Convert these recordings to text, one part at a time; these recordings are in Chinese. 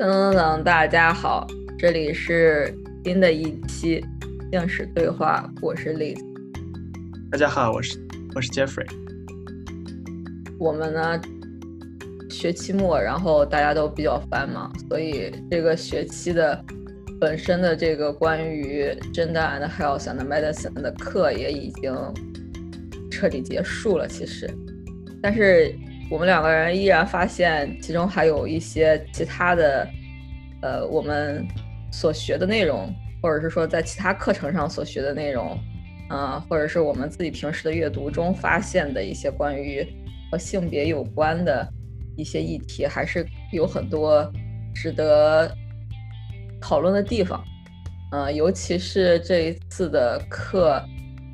等等等，大家好，这里是新的一期正史对话，我是 Liz。大家好，我是我是 Jeffrey。我们呢，学期末，然后大家都比较繁忙，所以这个学期的本身的这个关于 Gender and Health and Medicine 的课也已经彻底结束了。其实，但是。我们两个人依然发现，其中还有一些其他的，呃，我们所学的内容，或者是说在其他课程上所学的内容，啊，或者是我们自己平时的阅读中发现的一些关于和性别有关的一些议题，还是有很多值得讨论的地方。嗯，尤其是这一次的课，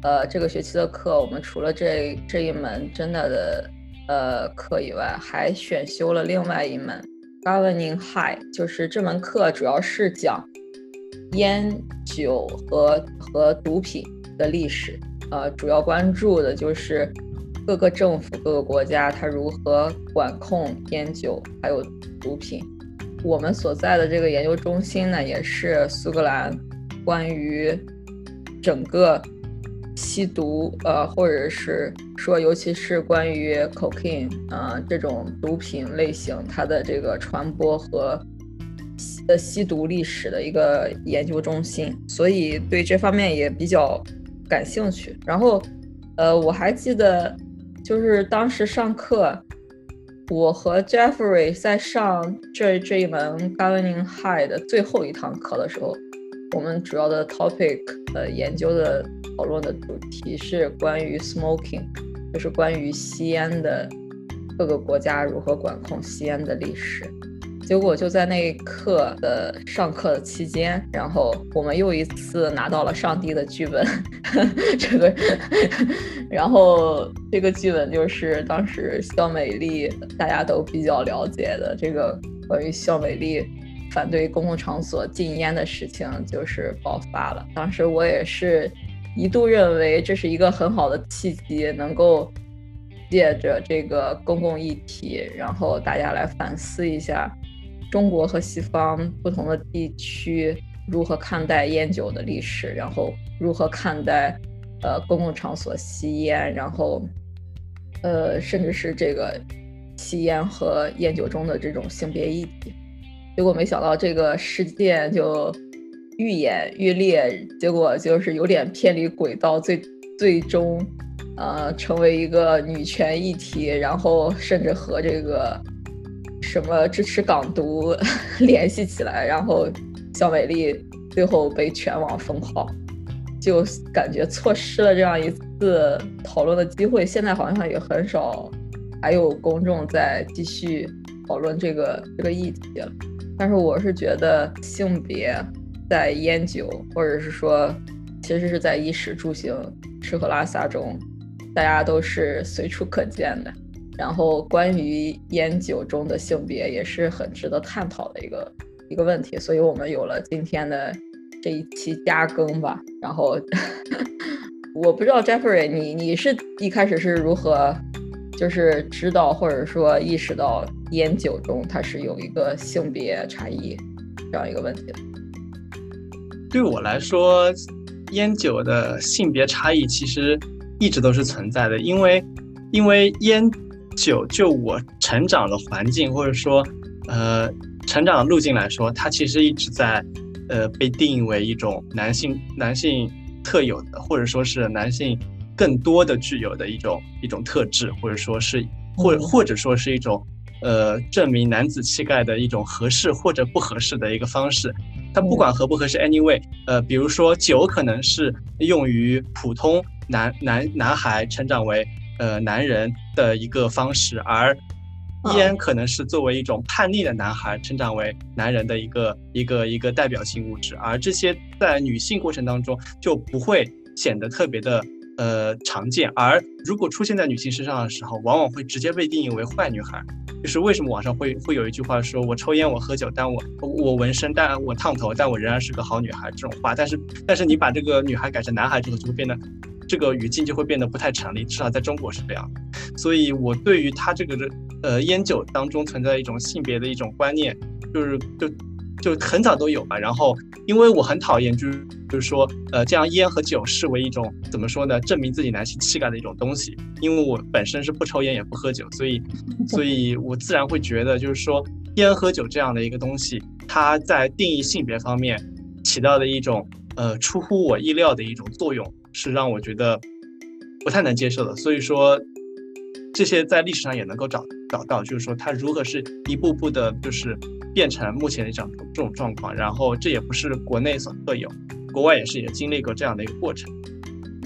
呃，这个学期的课，我们除了这这一门真的的。呃，课以外还选修了另外一门 Governing High，就是这门课主要是讲烟酒和和毒品的历史。呃，主要关注的就是各个政府、各个国家它如何管控烟酒还有毒品。我们所在的这个研究中心呢，也是苏格兰关于整个。吸毒，呃，或者是说，尤其是关于 cocaine，呃，这种毒品类型，它的这个传播和呃吸毒历史的一个研究中心，所以对这方面也比较感兴趣。然后，呃，我还记得，就是当时上课，我和 Jeffrey 在上这这一门 Governing High 的最后一堂课的时候，我们主要的 topic，呃，研究的。讨论的主题是关于 smoking，就是关于吸烟的各个国家如何管控吸烟的历史。结果就在那一刻的上课的期间，然后我们又一次拿到了上帝的剧本，这个，然后这个剧本就是当时肖美丽大家都比较了解的这个关于肖美丽反对公共场所禁烟的事情就是爆发了。当时我也是。一度认为这是一个很好的契机，能够借着这个公共议题，然后大家来反思一下中国和西方不同的地区如何看待烟酒的历史，然后如何看待呃公共场所吸烟，然后呃甚至是这个吸烟和烟酒中的这种性别议题。结果没想到这个事件就。愈演愈烈，结果就是有点偏离轨道，最最终，呃，成为一个女权议题，然后甚至和这个什么支持港独 联系起来，然后肖美丽最后被全网封号，就感觉错失了这样一次讨论的机会。现在好像也很少还有公众在继续讨论这个这个议题了。但是我是觉得性别。在烟酒，或者是说，其实是在衣食住行、吃喝拉撒中，大家都是随处可见的。然后，关于烟酒中的性别，也是很值得探讨的一个一个问题。所以我们有了今天的这一期加更吧。然后，我不知道 Jeffrey，你你是一开始是如何，就是知道或者说意识到烟酒中它是有一个性别差异这样一个问题？对我来说，烟酒的性别差异其实一直都是存在的，因为，因为烟酒就我成长的环境或者说，呃，成长的路径来说，它其实一直在，呃，被定义为一种男性男性特有的，或者说是男性更多的具有的一种一种特质，或者说是或或者说是一种，呃，证明男子气概的一种合适或者不合适的一个方式。它不管合不合适，anyway，呃，比如说酒可能是用于普通男男男孩成长为呃男人的一个方式，而烟可能是作为一种叛逆的男孩成长为男人的一个一个一个代表性物质，而这些在女性过程当中就不会显得特别的。呃，常见。而如果出现在女性身上的时候，往往会直接被定义为坏女孩。就是为什么网上会会有一句话说：“我抽烟，我喝酒，但我我纹身，但我烫头，但我仍然是个好女孩。”这种话，但是但是你把这个女孩改成男孩之后，就会变得这个语境就会变得不太成立。至少在中国是这样。所以我对于他这个的呃烟酒当中存在一种性别的一种观念，就是就就很早都有吧。然后因为我很讨厌，就是就是说，呃，将烟和酒视为一种怎么说呢，证明自己男性气概的一种东西。因为我本身是不抽烟也不喝酒，所以所以我自然会觉得，就是说烟喝酒这样的一个东西，它在定义性别方面起到的一种呃出乎我意料的一种作用，是让我觉得不太能接受的。所以说。这些在历史上也能够找找到，就是说它如何是一步步的，就是变成目前的这样这种状况。然后这也不是国内所特有，国外也是也经历过这样的一个过程。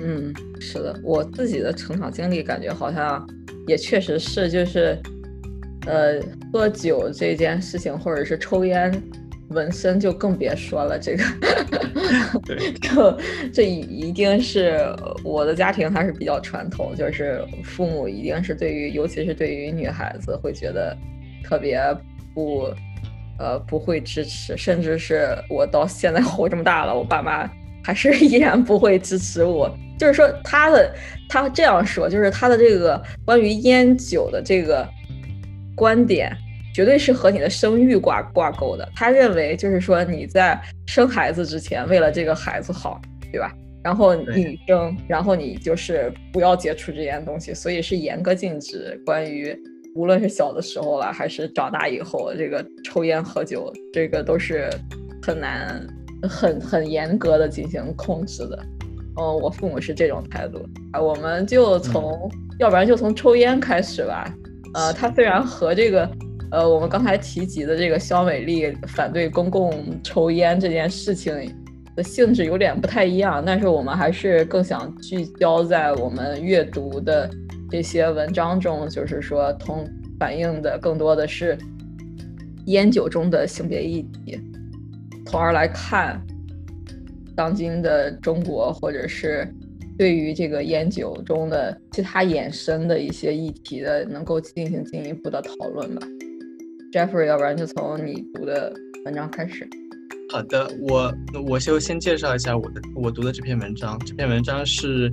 嗯，是的，我自己的成长经历感觉好像也确实是，就是呃，喝酒这件事情，或者是抽烟。纹身就更别说了，这个 就这一一定是我的家庭还是比较传统，就是父母一定是对于，尤其是对于女孩子会觉得特别不，呃，不会支持，甚至是我到现在活这么大了，我爸妈还是 依然不会支持我。就是说他的他这样说，就是他的这个关于烟酒的这个观点。绝对是和你的生育挂挂钩的。他认为，就是说你在生孩子之前，为了这个孩子好，对吧？然后你生，然后你就是不要接触这些东西，所以是严格禁止。关于无论是小的时候了，还是长大以后，这个抽烟喝酒，这个都是很难、很很严格的进行控制的。嗯，我父母是这种态度。啊，我们就从，要不然就从抽烟开始吧。呃，它虽然和这个。呃，我们刚才提及的这个肖美丽反对公共抽烟这件事情的性质有点不太一样，但是我们还是更想聚焦在我们阅读的这些文章中，就是说，同反映的更多的是烟酒中的性别议题，从而来看当今的中国，或者是对于这个烟酒中的其他衍生的一些议题的，能够进行进一步的讨论吧。Jeffrey，要不然就从你读的文章开始。好的，我我就先介绍一下我的我读的这篇文章。这篇文章是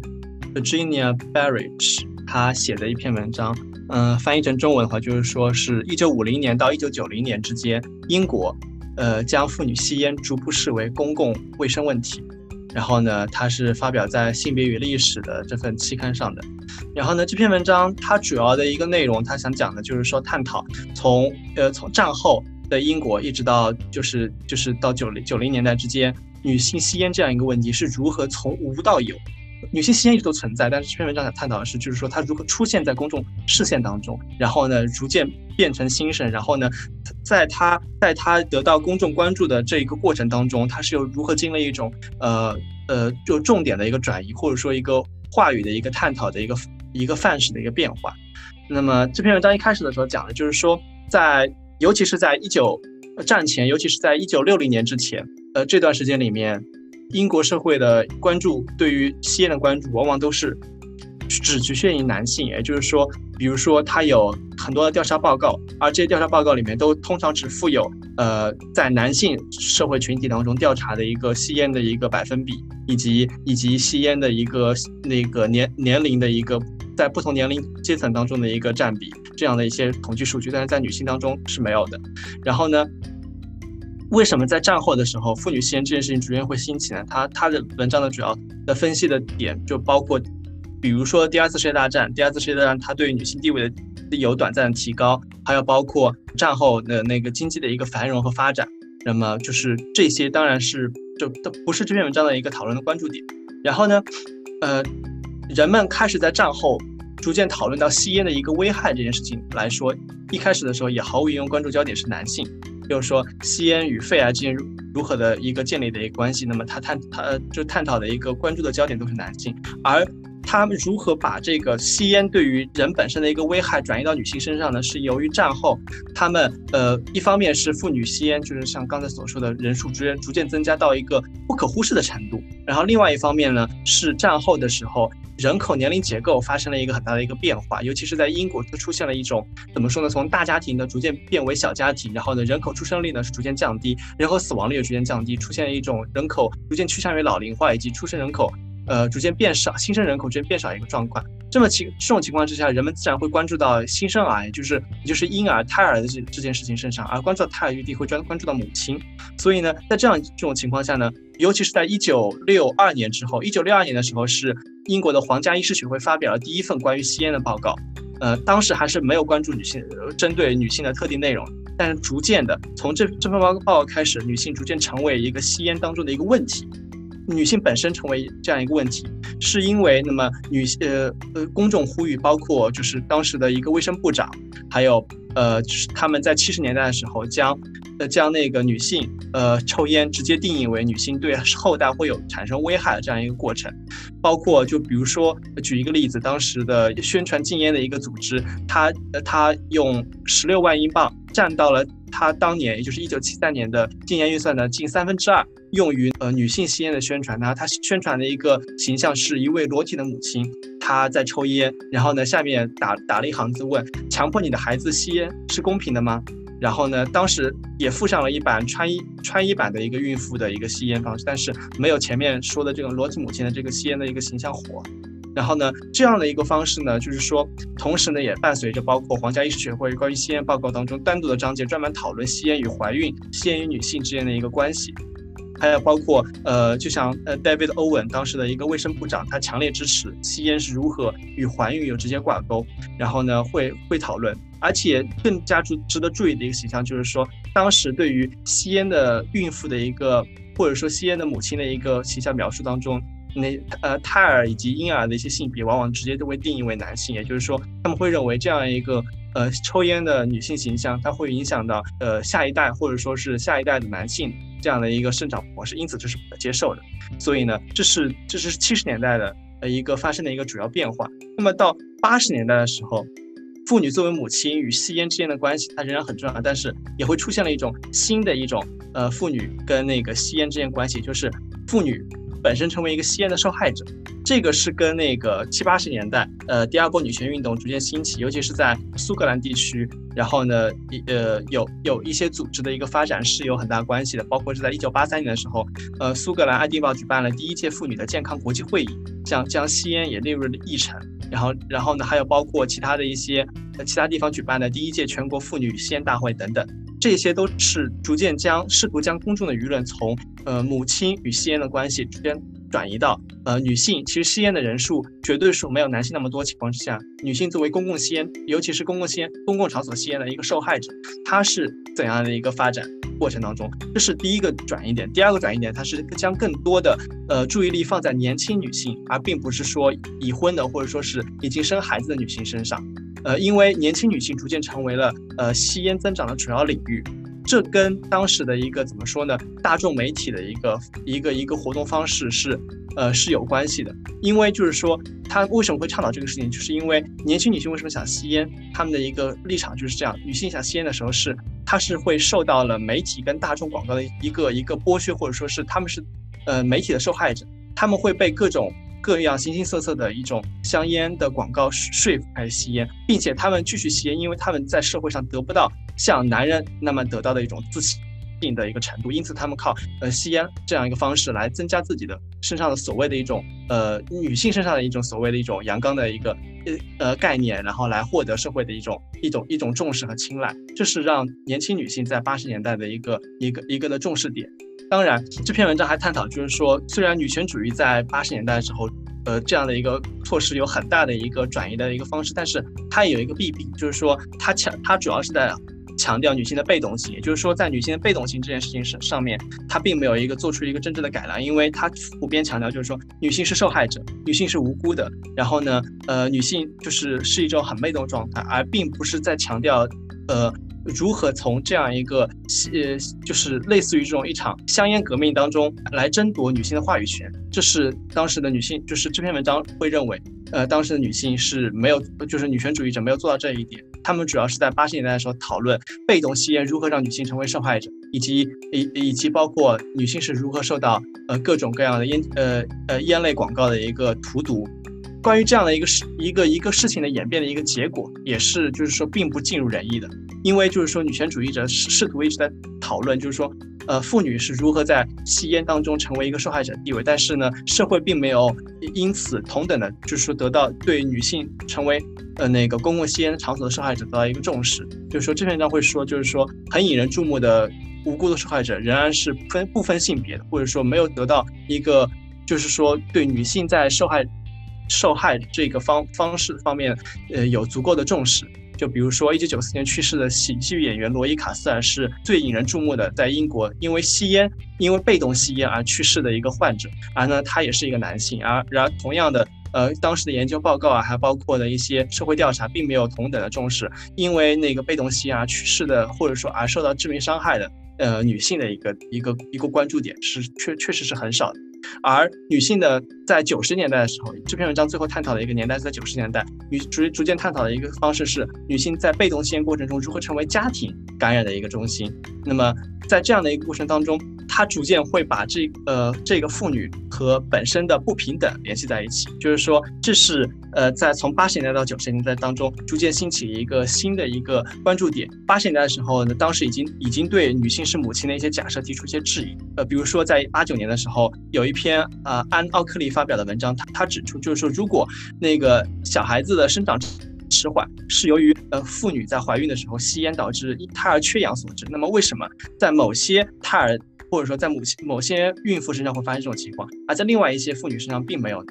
Virginia Barrage 他写的一篇文章。嗯，翻译成中文的话，就是说是一九五零年到一九九零年之间，英国呃将妇女吸烟逐步视为公共卫生问题。然后呢，它是发表在《性别与历史》的这份期刊上的。然后呢，这篇文章它主要的一个内容，它想讲的就是说，探讨从呃从战后的英国一直到就是就是到九零九零年代之间，女性吸烟这样一个问题是如何从无到有。女性吸烟一直都存在，但是这篇文章想探讨的是，就是说它如何出现在公众视线当中，然后呢，逐渐变成新生，然后呢，在它在它得到公众关注的这一个过程当中，它是有如何经历一种呃呃就重点的一个转移，或者说一个话语的一个探讨的一个一个范式的一个变化。那么这篇文章一开始的时候讲的就是说，在尤其是在一九战前，尤其是在一九六零年之前，呃这段时间里面。英国社会的关注对于吸烟的关注，往往都是只局限于男性，也就是说，比如说他有很多的调查报告，而这些调查报告里面都通常只附有呃在男性社会群体当中调查的一个吸烟的一个百分比，以及以及吸烟的一个那个年年龄的一个在不同年龄阶层当中的一个占比这样的一些统计数据，但是在女性当中是没有的。然后呢？为什么在战后的时候，妇女吸烟这件事情逐渐会兴起呢？他他的文章的主要的分析的点就包括，比如说第二次世界大战，第二次世界大战它对女性地位的有短暂的提高，还有包括战后的那个经济的一个繁荣和发展。那么就是这些，当然是就都不是这篇文章的一个讨论的关注点。然后呢，呃，人们开始在战后逐渐讨论到吸烟的一个危害这件事情来说，一开始的时候也毫无疑问关注焦点是男性。就是说，吸烟与肺癌之间如何的一个建立的一个关系，那么他探他就探讨的一个关注的焦点都是男性，而他们如何把这个吸烟对于人本身的一个危害转移到女性身上呢？是由于战后他们呃，一方面是妇女吸烟，就是像刚才所说的人数逐渐逐渐增加到一个不可忽视的程度，然后另外一方面呢，是战后的时候。人口年龄结构发生了一个很大的一个变化，尤其是在英国，它出现了一种怎么说呢？从大家庭呢逐渐变为小家庭，然后呢，人口出生率呢是逐渐降低，人口死亡率也逐渐降低，出现了一种人口逐渐趋向于老龄化，以及出生人口呃逐渐变少，新生人口逐渐变少一个状况。这么情这种情况之下，人们自然会关注到新生儿，也就是也就是婴儿胎儿的这这件事情身上，而关注到胎儿一定会专关注到母亲。所以呢，在这样这种情况下呢，尤其是在一九六二年之后，一九六二年的时候是英国的皇家医师学会发表了第一份关于吸烟的报告。呃，当时还是没有关注女性，针对女性的特定内容。但是逐渐的，从这这份报告开始，女性逐渐成为一个吸烟当中的一个问题。女性本身成为这样一个问题，是因为那么女呃呃公众呼吁，包括就是当时的一个卫生部长，还有呃就是他们在七十年代的时候将。呃，将那个女性，呃，抽烟直接定义为女性对后代会有产生危害的这样一个过程，包括就比如说举一个例子，当时的宣传禁烟的一个组织，他他用十六万英镑占到了他当年也就是一九七三年的禁烟预算的近三分之二，用于呃女性吸烟的宣传。呢，他宣传的一个形象是一位裸体的母亲，她在抽烟，然后呢下面打打了一行字问：强迫你的孩子吸烟是公平的吗？然后呢，当时也附上了一版穿衣穿衣版的一个孕妇的一个吸烟方式，但是没有前面说的这种裸体母亲的这个吸烟的一个形象火。然后呢，这样的一个方式呢，就是说，同时呢，也伴随着包括皇家医师学会关于吸烟报告当中单独的章节，专门讨论吸烟与怀孕、吸烟与女性之间的一个关系。还有包括呃，就像呃，David Owen 当时的一个卫生部长，他强烈支持吸烟是如何与怀孕有直接挂钩。然后呢，会会讨论。而且更加注值得注意的一个形象，就是说，当时对于吸烟的孕妇的一个，或者说吸烟的母亲的一个形象描述当中，那呃胎儿以及婴儿的一些性别，往往直接都会定义为男性，也就是说，他们会认为这样一个呃抽烟的女性形象，它会影响到呃下一代或者说是下一代的男性这样的一个生长模式，因此这是不可接受的。所以呢，这是这是七十年代的呃一个发生的一个主要变化。那么到八十年代的时候。妇女作为母亲与吸烟之间的关系，它仍然很重要，但是也会出现了一种新的一种呃妇女跟那个吸烟之间关系，就是妇女本身成为一个吸烟的受害者。这个是跟那个七八十年代呃第二波女权运动逐渐兴起，尤其是在苏格兰地区，然后呢呃有有一些组织的一个发展是有很大关系的，包括是在一九八三年的时候，呃苏格兰爱丁堡举办了第一届妇女的健康国际会议，将将吸烟也列入了议程。然后，然后呢，还有包括其他的一些呃其他地方举办的第一届全国妇女吸烟大会等等，这些都是逐渐将试图将公众的舆论从呃母亲与吸烟的关系之间转移到呃女性其实吸烟的人数绝对数没有男性那么多情况之下，女性作为公共吸烟，尤其是公共吸烟、公共场所吸烟的一个受害者，她是怎样的一个发展？过程当中，这是第一个转移点。第二个转移点，它是将更多的呃注意力放在年轻女性，而并不是说已婚的或者说是已经生孩子的女性身上。呃，因为年轻女性逐渐成为了呃吸烟增长的主要领域，这跟当时的一个怎么说呢？大众媒体的一个一个一个活动方式是呃是有关系的。因为就是说，他为什么会倡导这个事情，就是因为年轻女性为什么想吸烟，他们的一个立场就是这样：女性想吸烟的时候是。她是会受到了媒体跟大众广告的一个一个剥削，或者说是他们是，呃，媒体的受害者，他们会被各种各样形形色色的一种香烟的广告说服开始吸烟，并且他们继续吸烟，因为他们在社会上得不到像男人那么得到的一种自信。定的一个程度，因此他们靠呃吸烟这样一个方式来增加自己的身上的所谓的一种呃女性身上的一种所谓的一种阳刚的一个呃呃概念，然后来获得社会的一种一种一种重视和青睐，这是让年轻女性在八十年代的一个一个一个的重视点。当然，这篇文章还探讨就是说，虽然女权主义在八十年代的时候，呃这样的一个措施有很大的一个转移的一个方式，但是它也有一个弊病，就是说它强它主要是在。强调女性的被动性，也就是说，在女性的被动性这件事情上上面，它并没有一个做出一个真正的改良，因为它普遍强调就是说，女性是受害者，女性是无辜的，然后呢，呃，女性就是是一种很被动状态，而并不是在强调，呃，如何从这样一个呃，就是类似于这种一场香烟革命当中来争夺女性的话语权，这是当时的女性，就是这篇文章会认为，呃，当时的女性是没有，就是女权主义者没有做到这一点。他们主要是在八十年代的时候讨论被动吸烟如何让女性成为受害者，以及以以及包括女性是如何受到呃各种各样的烟呃呃烟类广告的一个荼毒。关于这样的一个事一个一个事情的演变的一个结果，也是就是说并不尽如人意的，因为就是说女权主义者试试图一直在讨论，就是说呃，妇女是如何在吸烟当中成为一个受害者地位，但是呢，社会并没有因此同等的，就是说得到对女性成为呃那个公共吸烟场所的受害者得到一个重视。就是说这篇文章会说，就是说很引人注目的无辜的受害者仍然是分不分性别的，或者说没有得到一个就是说对女性在受害受害这个方方式方面呃有足够的重视。就比如说，一九九四年去世的喜剧演员罗伊·卡斯尔是最引人注目的，在英国因为吸烟、因为被动吸烟而去世的一个患者，而呢，他也是一个男性。而然而，同样的，呃，当时的研究报告啊，还包括的一些社会调查，并没有同等的重视，因为那个被动吸烟而去世的，或者说而受到致命伤害的，呃，女性的一个一个一个关注点是确确实是很少的。而女性的在九十年代的时候，这篇文章最后探讨的一个年代是在九十年代，女逐逐渐探讨的一个方式是女性在被动吸烟过程中如何成为家庭感染的一个中心。那么在这样的一个过程当中，她逐渐会把这呃这个妇女和本身的不平等联系在一起，就是说这是呃在从八十年代到九十年代当中逐渐兴起一个新的一个关注点。八十年代的时候呢，当时已经已经对女性是母亲的一些假设提出一些质疑，呃，比如说在八九年的时候有一篇呃安奥克利发表的文章，他他指出就是说，如果那个小孩子的生长迟缓是由于呃妇女在怀孕的时候吸烟导致胎儿缺氧所致，那么为什么在某些胎儿或者说在母亲某些孕妇身上会发生这种情况，而在另外一些妇女身上并没有？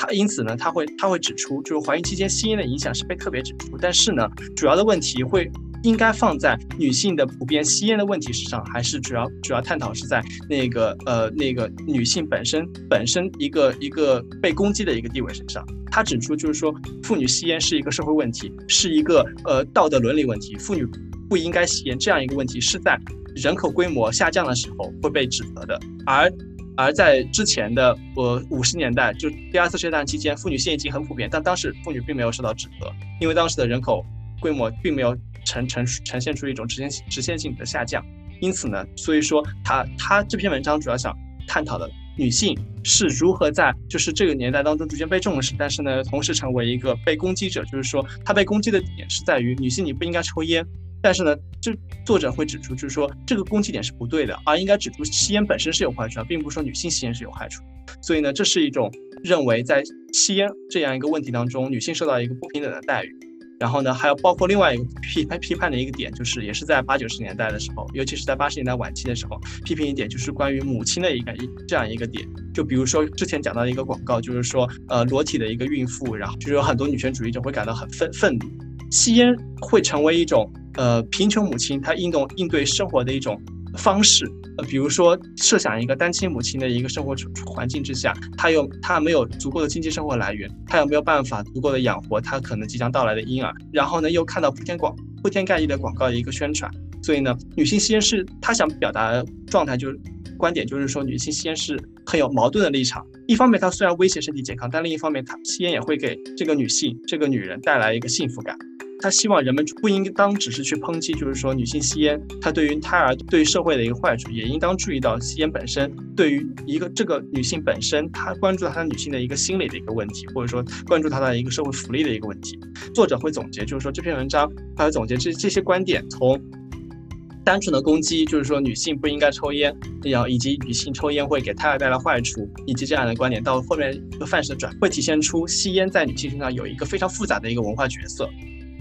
他因此呢，他会他会指出，就是怀孕期间吸烟的影响是被特别指出，但是呢，主要的问题会。应该放在女性的普遍吸烟的问题上，还是主要主要探讨是在那个呃那个女性本身本身一个一个被攻击的一个地位身上？他指出就是说，妇女吸烟是一个社会问题，是一个呃道德伦理问题，妇女不应该吸烟这样一个问题是在人口规模下降的时候会被指责的，而而在之前的呃五十年代，就第二次世界大战期间，妇女吸烟已经很普遍，但当时妇女并没有受到指责，因为当时的人口规模并没有。呈呈呈现出一种直线直线性的下降，因此呢，所以说他他这篇文章主要想探讨的女性是如何在就是这个年代当中逐渐被重视，但是呢，同时成为一个被攻击者，就是说她被攻击的点是在于女性你不应该抽烟，但是呢，这作者会指出就是说这个攻击点是不对的，而应该指出吸烟本身是有坏处的，并不是说女性吸烟是有害处，所以呢，这是一种认为在吸烟这样一个问题当中，女性受到一个不平等的待遇。然后呢，还有包括另外一个批判批判的一个点，就是也是在八九十年代的时候，尤其是在八十年代晚期的时候，批评一点就是关于母亲的一个一这样一个点。就比如说之前讲到的一个广告，就是说呃裸体的一个孕妇，然后就是有很多女权主义者会感到很愤愤怒，吸烟会成为一种呃贫穷母亲她应动应对生活的一种。方式，呃，比如说设想一个单亲母亲的一个生活环境之下，她有她没有足够的经济生活来源，她有没有办法足够的养活她可能即将到来的婴儿？然后呢，又看到铺天广铺天盖地的广告的一个宣传，所以呢，女性吸烟是她想表达的状态就是观点就是说女性吸烟是很有矛盾的立场。一方面，它虽然威胁身体健康，但另一方面，它吸烟也会给这个女性这个女人带来一个幸福感。他希望人们不应当只是去抨击，就是说女性吸烟，它对于胎儿、对于社会的一个坏处，也应当注意到吸烟本身对于一个这个女性本身，她关注到她女性的一个心理的一个问题，或者说关注她的一个社会福利的一个问题。作者会总结，就是说这篇文章他会总结这这些观点，从单纯的攻击，就是说女性不应该抽烟，然后以及女性抽烟会给胎儿带来坏处，以及这样的观点，到后面一个范式的转，会体现出吸烟在女性身上有一个非常复杂的一个文化角色。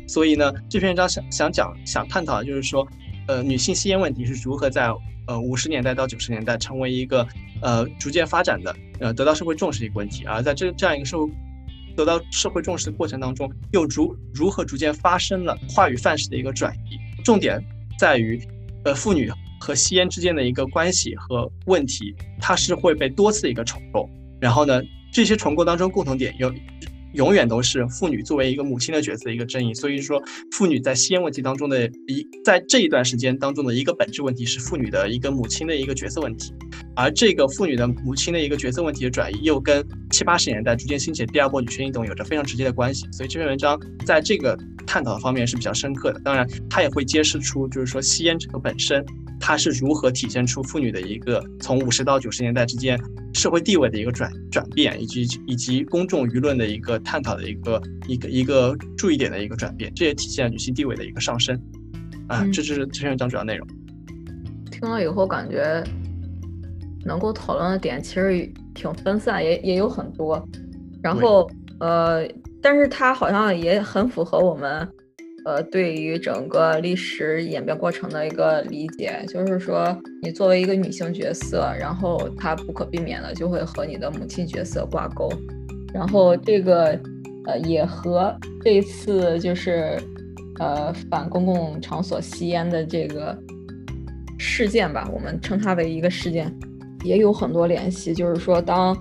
所以呢，这篇文章想想讲、想探讨的就是说，呃，女性吸烟问题是如何在呃五十年代到九十年代成为一个呃逐渐发展的、呃得到社会重视的一个问题，而在这这样一个社会得到社会重视的过程当中，又如如何逐渐发生了话语范式的一个转移？重点在于，呃，妇女和吸烟之间的一个关系和问题，它是会被多次的一个重构，然后呢，这些重构当中共同点有。永远都是妇女作为一个母亲的角色一个争议，所以说妇女在吸烟问题当中的一在这一段时间当中的一个本质问题是妇女的一个母亲的一个角色问题，而这个妇女的母亲的一个角色问题的转移，又跟七八十年代逐渐兴起的第二波女权运动有着非常直接的关系，所以这篇文章在这个探讨的方面是比较深刻的。当然，它也会揭示出就是说吸烟这个本身。它是如何体现出妇女的一个从五十到九十年代之间社会地位的一个转转变，以及以及公众舆论的一个探讨的一个一个一个注意点的一个转变，这也体现了女性地位的一个上升。啊，这就是这篇文章主要内容。听了以后感觉能够讨论的点其实挺分散，也也有很多。然后呃，但是它好像也很符合我们呃对于整个历史演变过程的一个理解，就是说你作为一个女性角色，然后她不可避免的就会和你的母亲角色挂钩。然后这个呃也和这一次就是呃反公共场所吸烟的这个。事件吧，我们称它为一个事件，也有很多联系。就是说，当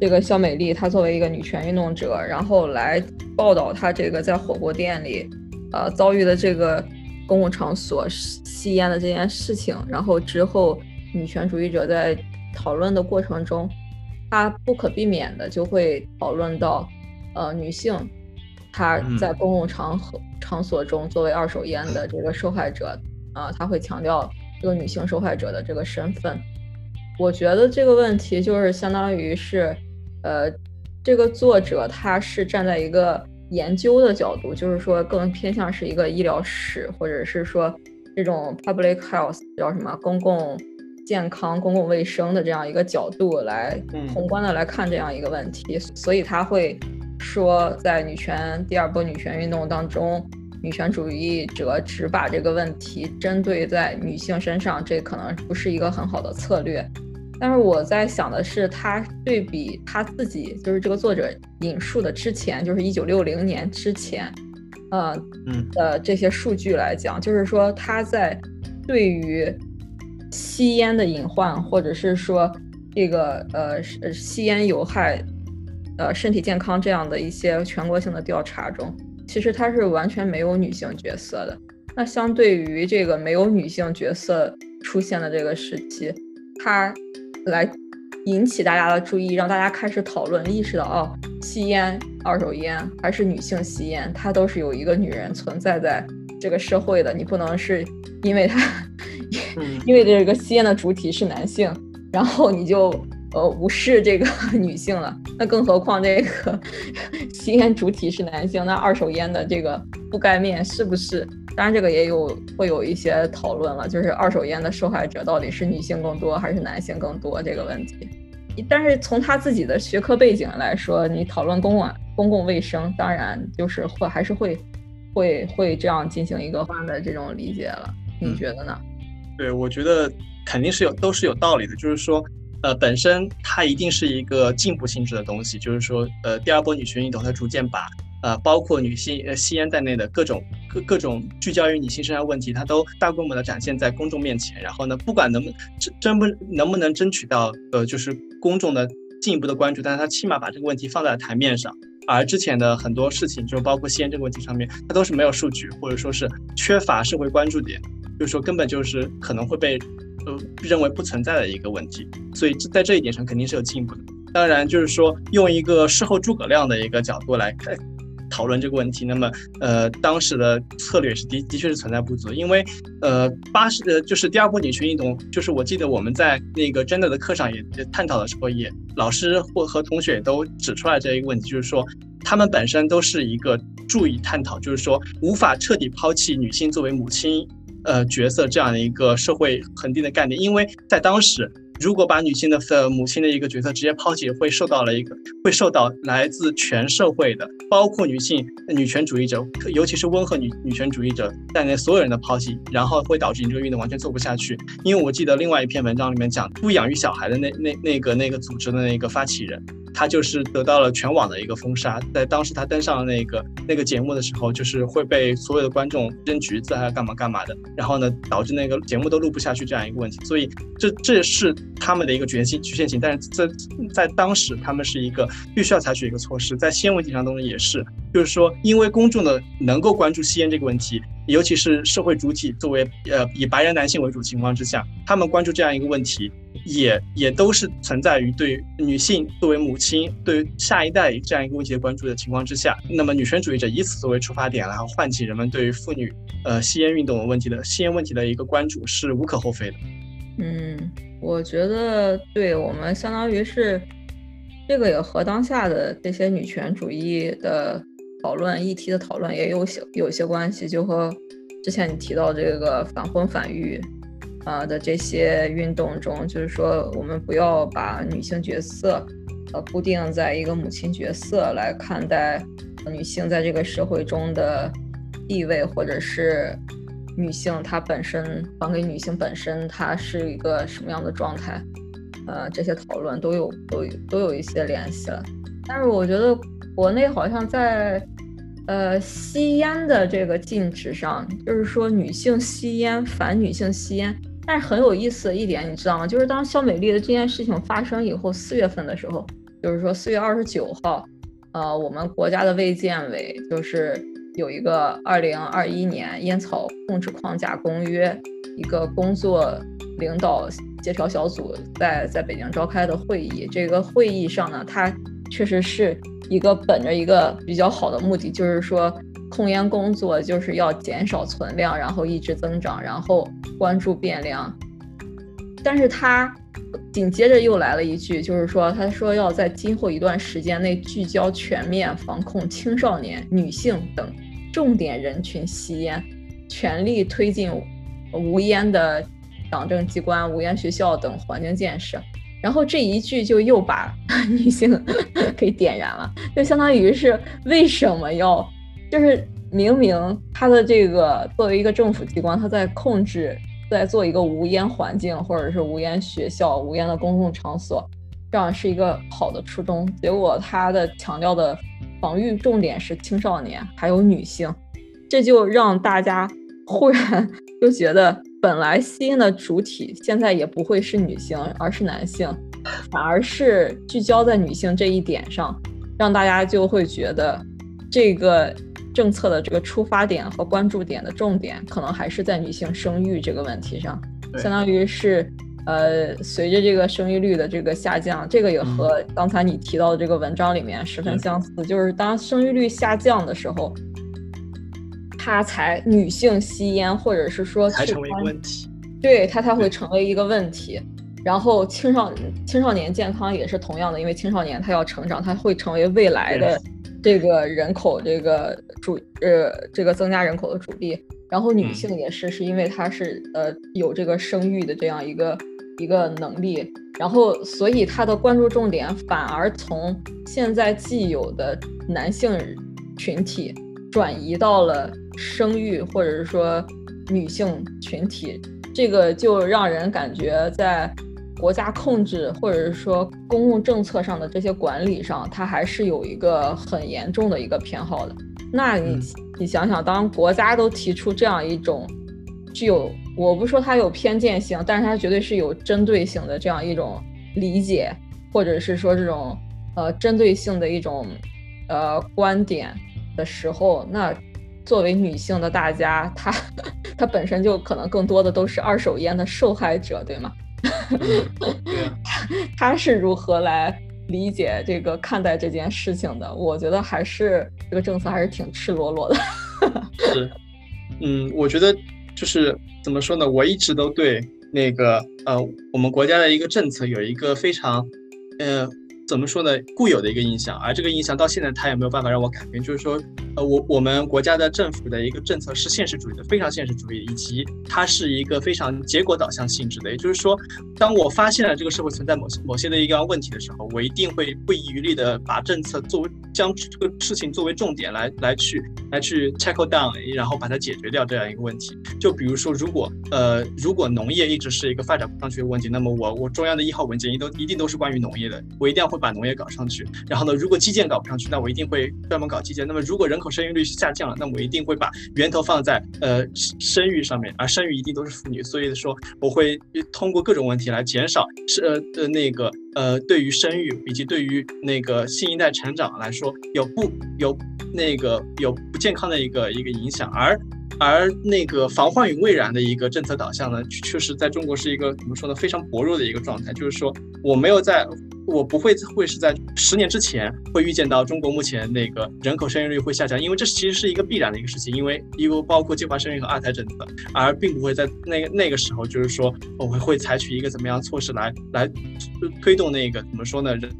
这个肖美丽她作为一个女权运动者，然后来报道她这个在火锅店里，呃，遭遇的这个公共场所吸烟的这件事情，然后之后女权主义者在讨论的过程中，她不可避免的就会讨论到，呃，女性她在公共场合场所中作为二手烟的这个受害者。啊，她会强调这个女性受害者的这个身份。我觉得这个问题就是相当于是，呃，这个作者他是站在一个研究的角度，就是说更偏向是一个医疗史，或者是说这种 public health 叫什么公共健康、公共卫生的这样一个角度来宏观的来看这样一个问题，所以他会说，在女权第二波女权运动当中。女权主义者只把这个问题针对在女性身上，这可能不是一个很好的策略。但是我在想的是，他对比他自己，就是这个作者引述的之前，就是一九六零年之前，呃，嗯的这些数据来讲，就是说他在对于吸烟的隐患，或者是说这个呃吸烟有害呃身体健康这样的一些全国性的调查中。其实它是完全没有女性角色的。那相对于这个没有女性角色出现的这个时期，它来引起大家的注意，让大家开始讨论，意识到哦，吸烟、二手烟还是女性吸烟，它都是有一个女人存在在这个社会的。你不能是因为它，因为这个吸烟的主体是男性，然后你就。呃，无视这个 女性了，那更何况这个 吸烟主体是男性，那二手烟的这个覆盖面是不是？当然，这个也有会有一些讨论了，就是二手烟的受害者到底是女性更多还是男性更多这个问题。但是从他自己的学科背景来说，你讨论公共公共卫生，当然就是会还是会会会这样进行一个换的这种理解了。你觉得呢？对，我觉得肯定是有都是有道理的，就是说。呃，本身它一定是一个进步性质的东西，就是说，呃，第二波女权运动它逐渐把呃包括女性呃吸烟在内的各种各各种聚焦于女性身上问题，它都大规模的展现在公众面前。然后呢，不管能不争争不能不能争取到呃就是公众的进一步的关注，但是它起码把这个问题放在了台面上。而之前的很多事情，就包括吸烟这个问题上面，它都是没有数据，或者说是缺乏社会关注点，就是说根本就是可能会被。呃，认为不存在的一个问题，所以在这一点上肯定是有进步的。当然，就是说用一个事后诸葛亮的一个角度来看讨论这个问题，那么呃，当时的策略是的的确是存在不足，因为呃，八十呃就是第二波女权运动，就是我记得我们在那个真的的课上也探讨的时候，也老师或和同学都指出来这一个问题，就是说他们本身都是一个注意探讨，就是说无法彻底抛弃女性作为母亲。呃，角色这样的一个社会恒定的概念，因为在当时。如果把女性的呃母亲的一个角色直接抛弃，会受到了一个会受到来自全社会的，包括女性女权主义者，尤其是温和女女权主义者在内所有人的抛弃，然后会导致你这个运动完全做不下去。因为我记得另外一篇文章里面讲不养育小孩的那那那个那个组织的那个发起人，他就是得到了全网的一个封杀。在当时他登上了那个那个节目的时候，就是会被所有的观众扔橘子还是干嘛干嘛的，然后呢导致那个节目都录不下去这样一个问题。所以这这是。他们的一个决心局限性，但是在在当时，他们是一个必须要采取一个措施，在吸烟问题上当中也是，就是说，因为公众的能够关注吸烟这个问题，尤其是社会主体作为呃以白人男性为主情况之下，他们关注这样一个问题，也也都是存在于对女性作为母亲对下一代这样一个问题的关注的情况之下，那么女权主义者以此作为出发点，然后唤起人们对于妇女呃吸烟运动问题的吸烟问题的一个关注，是无可厚非的。嗯。我觉得，对我们相当于是这个也和当下的这些女权主义的讨论议题的讨论也有些有些关系，就和之前你提到这个反婚反育呃的这些运动中，就是说我们不要把女性角色呃固定在一个母亲角色来看待女性在这个社会中的地位，或者是女性她本身还给女性本身她是一个什么样的状态，呃，这些讨论都有都有都有一些联系了。但是我觉得国内好像在。呃，吸烟的这个禁止上，就是说女性吸烟，反女性吸烟。但是很有意思的一点，你知道吗？就是当肖美丽的这件事情发生以后，四月份的时候，就是说四月二十九号，呃，我们国家的卫健委就是有一个二零二一年烟草控制框架公约一个工作领导协调小组在在北京召开的会议。这个会议上呢，它确实是。一个本着一个比较好的目的，就是说控烟工作就是要减少存量，然后抑制增长，然后关注变量。但是他紧接着又来了一句，就是说他说要在今后一段时间内聚焦全面防控青少年、女性等重点人群吸烟，全力推进无烟的党政机关、无烟学校等环境建设。然后这一句就又把 女性 给点燃了，就相当于是为什么要，就是明明他的这个作为一个政府机关，他在控制，在做一个无烟环境或者是无烟学校、无烟的公共场所，这样是一个好的初衷。结果他的强调的防御重点是青少年还有女性，这就让大家忽然 就觉得。本来吸引的主体现在也不会是女性，而是男性，反而是聚焦在女性这一点上，让大家就会觉得这个政策的这个出发点和关注点的重点可能还是在女性生育这个问题上，相当于是呃，随着这个生育率的这个下降，这个也和刚才你提到的这个文章里面十分相似，就是当生育率下降的时候。他才女性吸烟，或者是说才成为一个问题，对他才会成为一个问题。然后青少青少年健康也是同样的，因为青少年他要成长，他会成为未来的这个人口这个主呃这个增加人口的主力。然后女性也是，是因为她是呃有这个生育的这样一个一个能力，然后所以她的关注重点反而从现在既有的男性群体转移到了。生育或者是说女性群体，这个就让人感觉在国家控制或者是说公共政策上的这些管理上，它还是有一个很严重的一个偏好的。那你你想想，当国家都提出这样一种具有，我不说它有偏见性，但是它绝对是有针对性的这样一种理解，或者是说这种呃针对性的一种呃观点的时候，那。作为女性的大家，她她本身就可能更多的都是二手烟的受害者，对吗？她是如何来理解这个看待这件事情的？我觉得还是这个政策还是挺赤裸裸的。是，嗯，我觉得就是怎么说呢？我一直都对那个呃，我们国家的一个政策有一个非常，呃。怎么说呢？固有的一个印象，而这个印象到现在他也没有办法让我改变。就是说，呃，我我们国家的政府的一个政策是现实主义的，非常现实主义，以及它是一个非常结果导向性质的。也就是说，当我发现了这个社会存在某些某些的一个问题的时候，我一定会不遗余力的把政策作为将这个事情作为重点来来去来去 check down，然后把它解决掉这样一个问题。就比如说，如果呃如果农业一直是一个发展不上去的问题，那么我我中央的一号文件一都一定都是关于农业的，我一定要。会把农业搞上去，然后呢，如果基建搞不上去，那我一定会专门搞基建。那么，如果人口生育率下降了，那我一定会把源头放在呃生育上面，而生育一定都是妇女。所以说，我会通过各种问题来减少是呃的那个呃对于生育以及对于那个新一代成长来说有不有那个有不健康的一个一个影响，而。而那个防患于未然的一个政策导向呢，确实在中国是一个怎么说呢，非常薄弱的一个状态。就是说，我没有在，我不会会是在十年之前会预见到中国目前那个人口生育率会下降，因为这其实是一个必然的一个事情，因为因为包括计划生育和二胎政策，而并不会在那个那个时候，就是说我会会采取一个怎么样措施来来推动那个怎么说呢人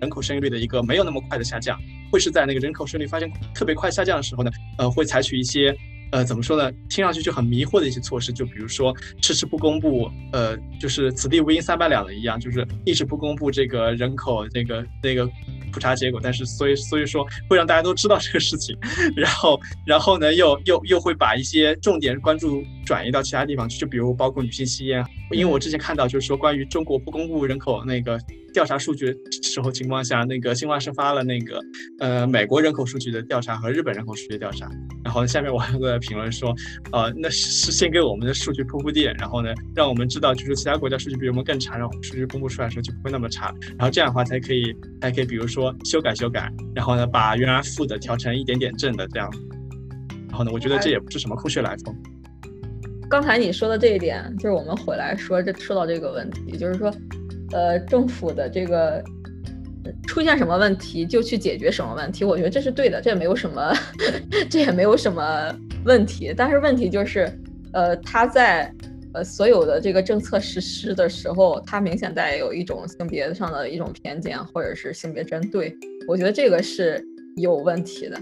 人口生育率的一个没有那么快的下降，会是在那个人口生育率发现特别快下降的时候呢，呃，会采取一些。呃，怎么说呢？听上去就很迷惑的一些措施，就比如说迟迟不公布，呃，就是此地无银三百两的一样，就是一直不公布这个人口这个那个普查结果，但是所以所以说会让大家都知道这个事情，然后然后呢又又又会把一些重点关注转移到其他地方去，就比如包括女性吸烟，因为我之前看到就是说关于中国不公布人口那个。调查数据时候情况下，那个新华社发了那个呃美国人口数据的调查和日本人口数据调查，然后下面网友都在评论说，呃，那是先给我们的数据铺铺垫，然后呢，让我们知道就是其他国家数据比我们更差，然后数据公布出来的时候就不会那么差，然后这样的话才可以才可以比如说修改修改，然后呢把原来负的调成一点点正的这样，然后呢，我觉得这也不是什么空穴来风。刚才你说的这一点，就是我们回来说这说到这个问题，就是说。呃，政府的这个出现什么问题就去解决什么问题，我觉得这是对的，这也没有什么，这也没有什么问题。但是问题就是，呃，他在呃所有的这个政策实施的时候，他明显带有一种性别上的一种偏见，或者是性别针对。我觉得这个是有问题的，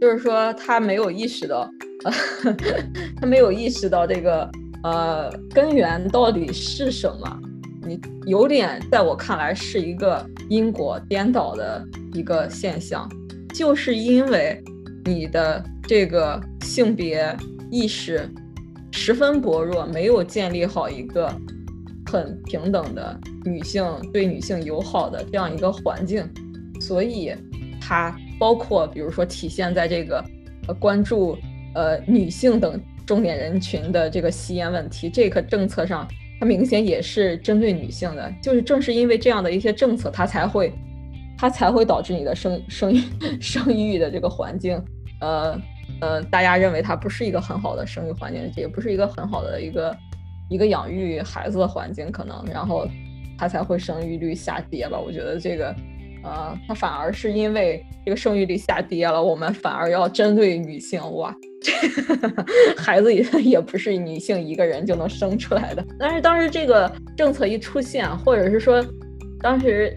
就是说他没有意识到，呃 他没有意识到这个呃根源到底是什么。你有点在我看来是一个因果颠倒的一个现象，就是因为你的这个性别意识十分薄弱，没有建立好一个很平等的女性对女性友好的这样一个环境，所以它包括比如说体现在这个呃关注呃女性等重点人群的这个吸烟问题这个政策上。它明显也是针对女性的，就是正是因为这样的一些政策，它才会，它才会导致你的生生育 生育的这个环境，呃呃，大家认为它不是一个很好的生育环境，也不是一个很好的一个一个养育孩子的环境，可能，然后它才会生育率下跌吧？我觉得这个。呃，它反而是因为这个生育率下跌了，我们反而要针对女性哇，这 孩子也也不是女性一个人就能生出来的。但是当时这个政策一出现，或者是说，当时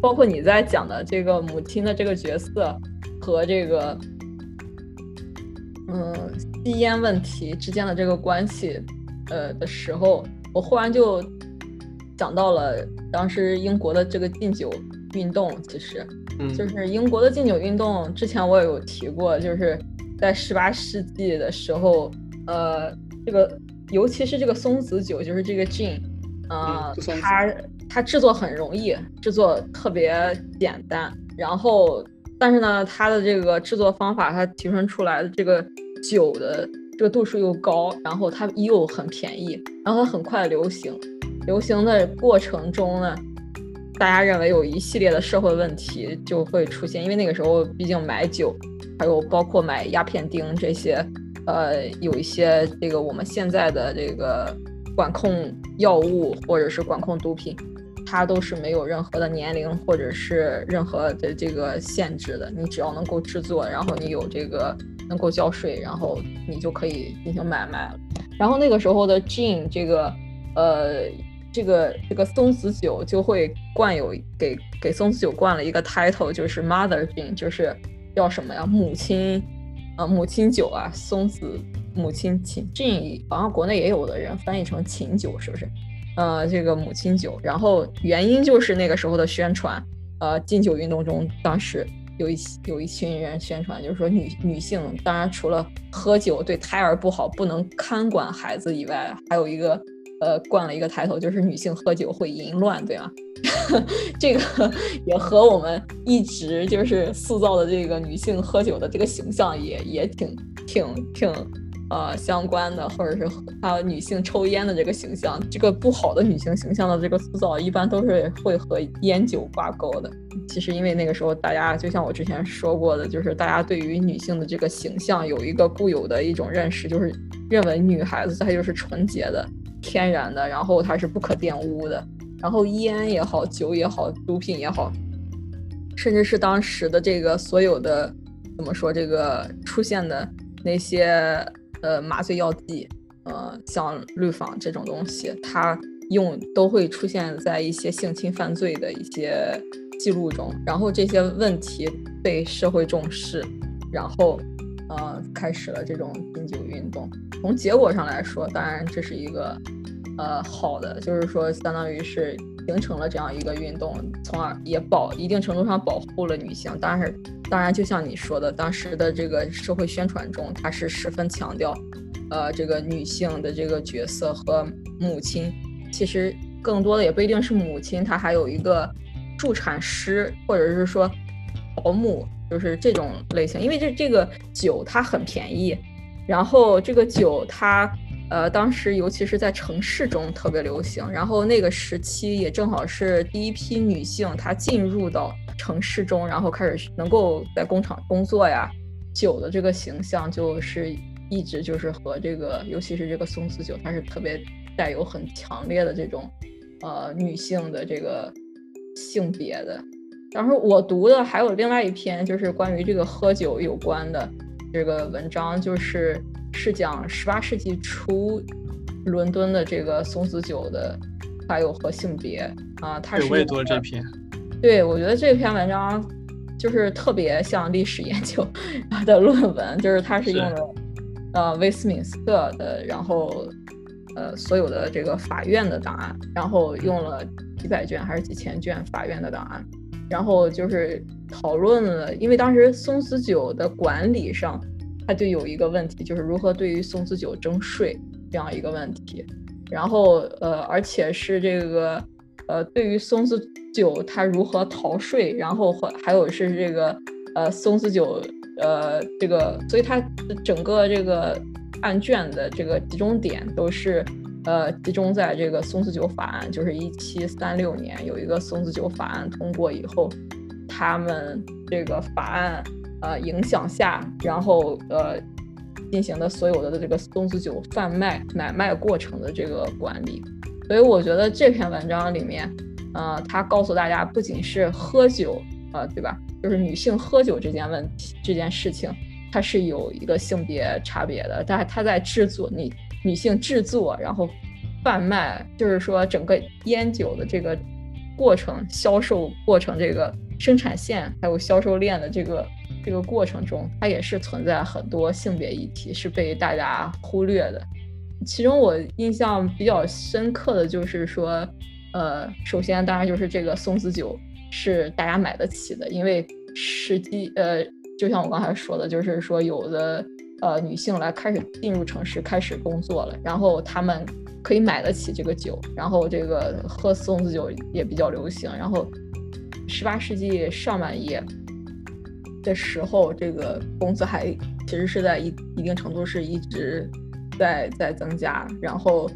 包括你在讲的这个母亲的这个角色和这个嗯吸烟问题之间的这个关系，呃的时候，我忽然就想到了当时英国的这个禁酒。运动其实，就是英国的禁酒运动。之前我也有提过，就是在十八世纪的时候，呃，这个尤其是这个松子酒，就是这个 gin，呃，它它制作很容易，制作特别简单。然后，但是呢，它的这个制作方法，它提纯出来的这个酒的这个度数又高，然后它又很便宜，然后它很快流行。流行的过程中呢。大家认为有一系列的社会问题就会出现，因为那个时候毕竟买酒，还有包括买鸦片钉这些，呃，有一些这个我们现在的这个管控药物或者是管控毒品，它都是没有任何的年龄或者是任何的这个限制的。你只要能够制作，然后你有这个能够交税，然后你就可以进行买卖了。然后那个时候的 gin 这个，呃。这个这个松子酒就会灌有给给松子酒灌了一个 title，就是 mother gin，就是叫什么呀？母亲，呃，母亲酒啊，松子母亲琴这好像国内也有的人翻译成琴酒，是不是？呃，这个母亲酒，然后原因就是那个时候的宣传，呃，禁酒运动中，当时有一有一群人宣传，就是说女女性，当然除了喝酒对胎儿不好，不能看管孩子以外，还有一个。呃，冠了一个抬头，就是女性喝酒会淫乱，对吗？这个也和我们一直就是塑造的这个女性喝酒的这个形象也也挺挺挺呃相关的，或者是还有女性抽烟的这个形象，这个不好的女性形象的这个塑造，一般都是会和烟酒挂钩的。其实因为那个时候大家就像我之前说过的，就是大家对于女性的这个形象有一个固有的一种认识，就是认为女孩子她就是纯洁的。天然的，然后它是不可玷污的，然后烟也好，酒也好，毒品也好，甚至是当时的这个所有的怎么说，这个出现的那些呃麻醉药剂，呃像氯仿这种东西，它用都会出现在一些性侵犯罪的一些记录中，然后这些问题被社会重视，然后呃，开始了这种禁酒运动。从结果上来说，当然这是一个呃好的，就是说相当于是形成了这样一个运动，从而也保一定程度上保护了女性。当然，当然就像你说的，当时的这个社会宣传中，它是十分强调呃这个女性的这个角色和母亲。其实更多的也不一定是母亲，她还有一个助产师，或者是说保姆。就是这种类型，因为这这个酒它很便宜，然后这个酒它呃当时尤其是在城市中特别流行，然后那个时期也正好是第一批女性她进入到城市中，然后开始能够在工厂工作呀，酒的这个形象就是一直就是和这个尤其是这个松子酒，它是特别带有很强烈的这种呃女性的这个性别的。然后我读的还有另外一篇，就是关于这个喝酒有关的这个文章，就是是讲十八世纪初伦敦的这个松子酒的，还有和性别啊。它是我也读了这篇。对，我觉得这篇文章就是特别像历史研究 的论文，就是它是用了呃威斯敏斯特的，然后呃所有的这个法院的档案，然后用了几百卷还是几千卷法院的档案。然后就是讨论了，因为当时松子酒的管理上，它就有一个问题，就是如何对于松子酒征税这样一个问题。然后呃，而且是这个呃，对于松子酒它如何逃税，然后还还有是这个呃松子酒呃这个，所以它整个这个案卷的这个集中点都是。呃，集中在这个松子酒法案，就是一七三六年有一个松子酒法案通过以后，他们这个法案呃影响下，然后呃进行的所有的这个松子酒贩卖买卖过程的这个管理。所以我觉得这篇文章里面，呃，他告诉大家，不仅是喝酒，呃，对吧？就是女性喝酒这件问题这件事情，它是有一个性别差别的，但是它在制作你。女性制作，然后贩卖，就是说整个烟酒的这个过程、销售过程、这个生产线还有销售链的这个这个过程中，它也是存在很多性别议题，是被大家忽略的。其中我印象比较深刻的就是说，呃，首先当然就是这个松子酒是大家买得起的，因为实际呃，就像我刚才说的，就是说有的。呃，女性来开始进入城市开始工作了，然后她们可以买得起这个酒，然后这个喝松子酒也比较流行。然后，十八世纪上半叶的时候，这个工资还其实是在一一定程度是一直在在增加。然后，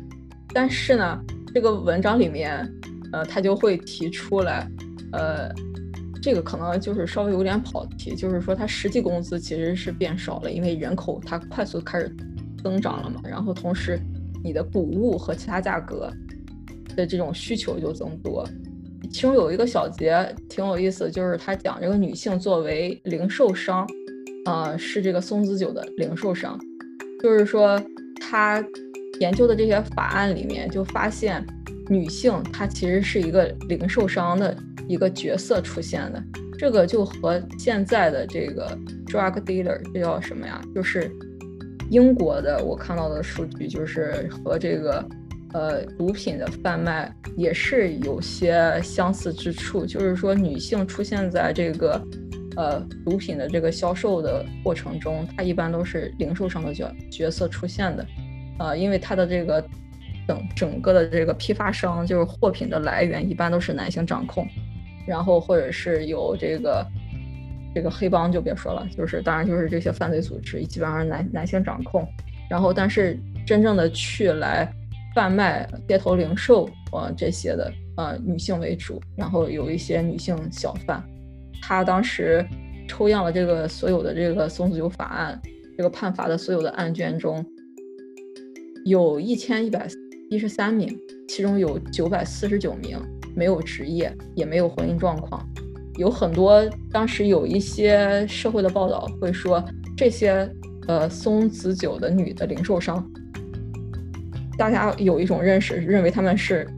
但是呢，这个文章里面，呃，他就会提出来，呃。这个可能就是稍微有点跑题，就是说它实际工资其实是变少了，因为人口它快速开始增长了嘛。然后同时，你的谷物和其他价格的这种需求就增多。其中有一个小节挺有意思，就是他讲这个女性作为零售商，呃，是这个松子酒的零售商，就是说他研究的这些法案里面就发现，女性她其实是一个零售商的。一个角色出现的，这个就和现在的这个 drug dealer 这叫什么呀？就是英国的，我看到的数据就是和这个呃毒品的贩卖也是有些相似之处，就是说女性出现在这个呃毒品的这个销售的过程中，她一般都是零售商的角角色出现的，呃，因为她的这个整整个的这个批发商就是货品的来源一般都是男性掌控。然后或者是有这个这个黑帮就别说了，就是当然就是这些犯罪组织基本上男男性掌控。然后但是真正的去来贩卖街头零售呃这些的呃女性为主，然后有一些女性小贩。他当时抽样了这个所有的这个松子酒法案这个判罚的所有的案卷中，有一千一百一十三名，其中有九百四十九名。没有职业，也没有婚姻状况，有很多当时有一些社会的报道会说这些呃松子酒的女的零售商，大家有一种认识，认为他们是，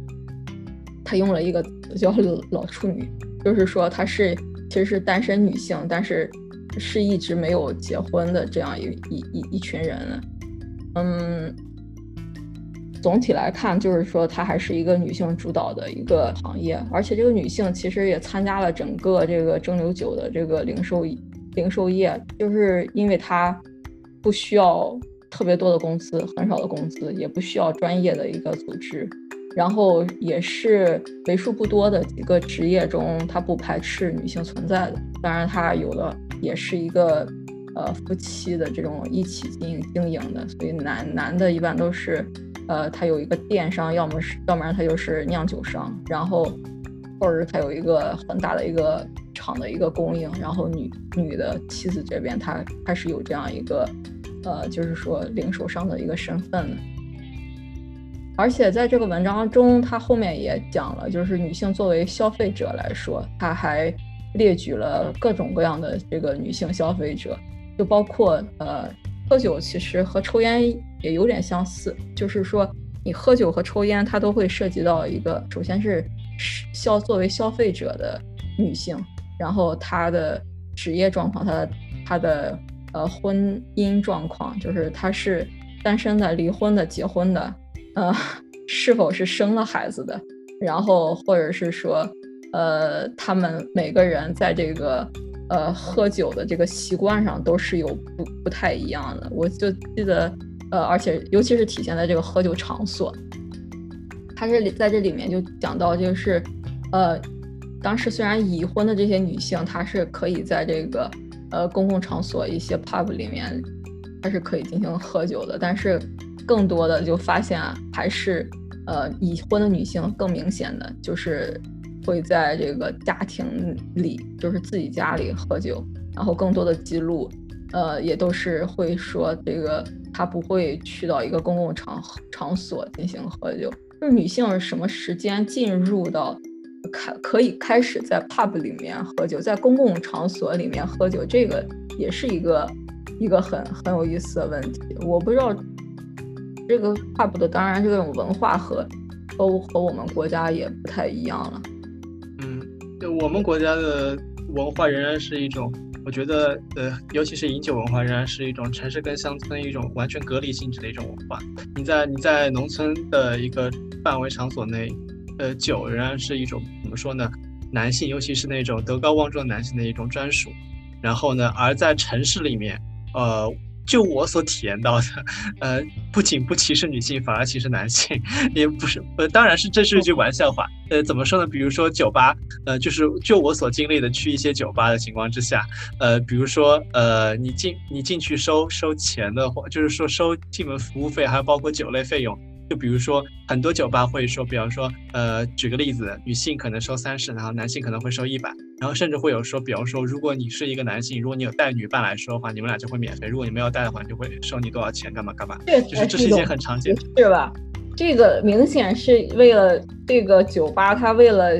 他用了一个词叫老处女，就是说她是其实是单身女性，但是是一直没有结婚的这样一一一一群人。嗯，总体来看，就是说它还是一个女性主导的一个行业，而且这个女性其实也参加了整个这个蒸馏酒的这个零售零售业，就是因为它不需要特别多的工资，很少的工资，也不需要专业的一个组织。然后也是为数不多的几个职业中，它不排斥女性存在的。当然，它有的也是一个呃夫妻的这种一起经营经营的。所以男男的一般都是，呃，他有一个电商，要么是，要不然他就是酿酒商，然后或者是他有一个很大的一个厂的一个供应。然后女女的妻子这边，她她是有这样一个，呃，就是说零售商的一个身份的。而且在这个文章中，他后面也讲了，就是女性作为消费者来说，他还列举了各种各样的这个女性消费者，就包括呃，喝酒其实和抽烟也有点相似，就是说你喝酒和抽烟，它都会涉及到一个，首先是消作为消费者的女性，然后她的职业状况，她的她的呃婚姻状况，就是她是单身的、离婚的、结婚的。呃，是否是生了孩子的？然后或者是说，呃，他们每个人在这个呃喝酒的这个习惯上都是有不不太一样的。我就记得，呃，而且尤其是体现在这个喝酒场所，他这里在这里面就讲到，就是呃，当时虽然已婚的这些女性，她是可以在这个呃公共场所一些 pub 里面，她是可以进行喝酒的，但是。更多的就发现，还是呃已婚的女性更明显的就是会在这个家庭里，就是自己家里喝酒，然后更多的记录，呃也都是会说这个他不会去到一个公共场场所进行喝酒，就是女性什么时间进入到开可以开始在 pub 里面喝酒，在公共场所里面喝酒，这个也是一个一个很很有意思的问题，我不知道。这个 pub 的，当然这种文化和和和我们国家也不太一样了。我们国家的文化仍然是一种，我觉得呃，尤其是饮酒文化仍然是一种城市跟乡村一种完全隔离性质的一种文化。你在你在农村的一个范围场所内，呃，酒仍然是一种怎么说呢？男性，尤其是那种德高望重的男性的一种专属。然后呢，而在城市里面，呃。就我所体验到的，呃，不仅不歧视女性，反而歧视男性，也不是，呃，当然是这是一句玩笑话。呃，怎么说呢？比如说酒吧，呃，就是就我所经历的去一些酒吧的情况之下，呃，比如说，呃，你进你进去收收钱的话，就是说收进门服务费，还有包括酒类费用。就比如说，很多酒吧会说，比方说，呃，举个例子，女性可能收三十，然后男性可能会收一百，然后甚至会有说，比方说，如果你是一个男性，如果你有带女伴来说的话，你们俩就会免费；如果你没有带的话，就会收你多少钱，干嘛干嘛。对，就是这是一件很常见，是吧？这个明显是为了这个酒吧，他为了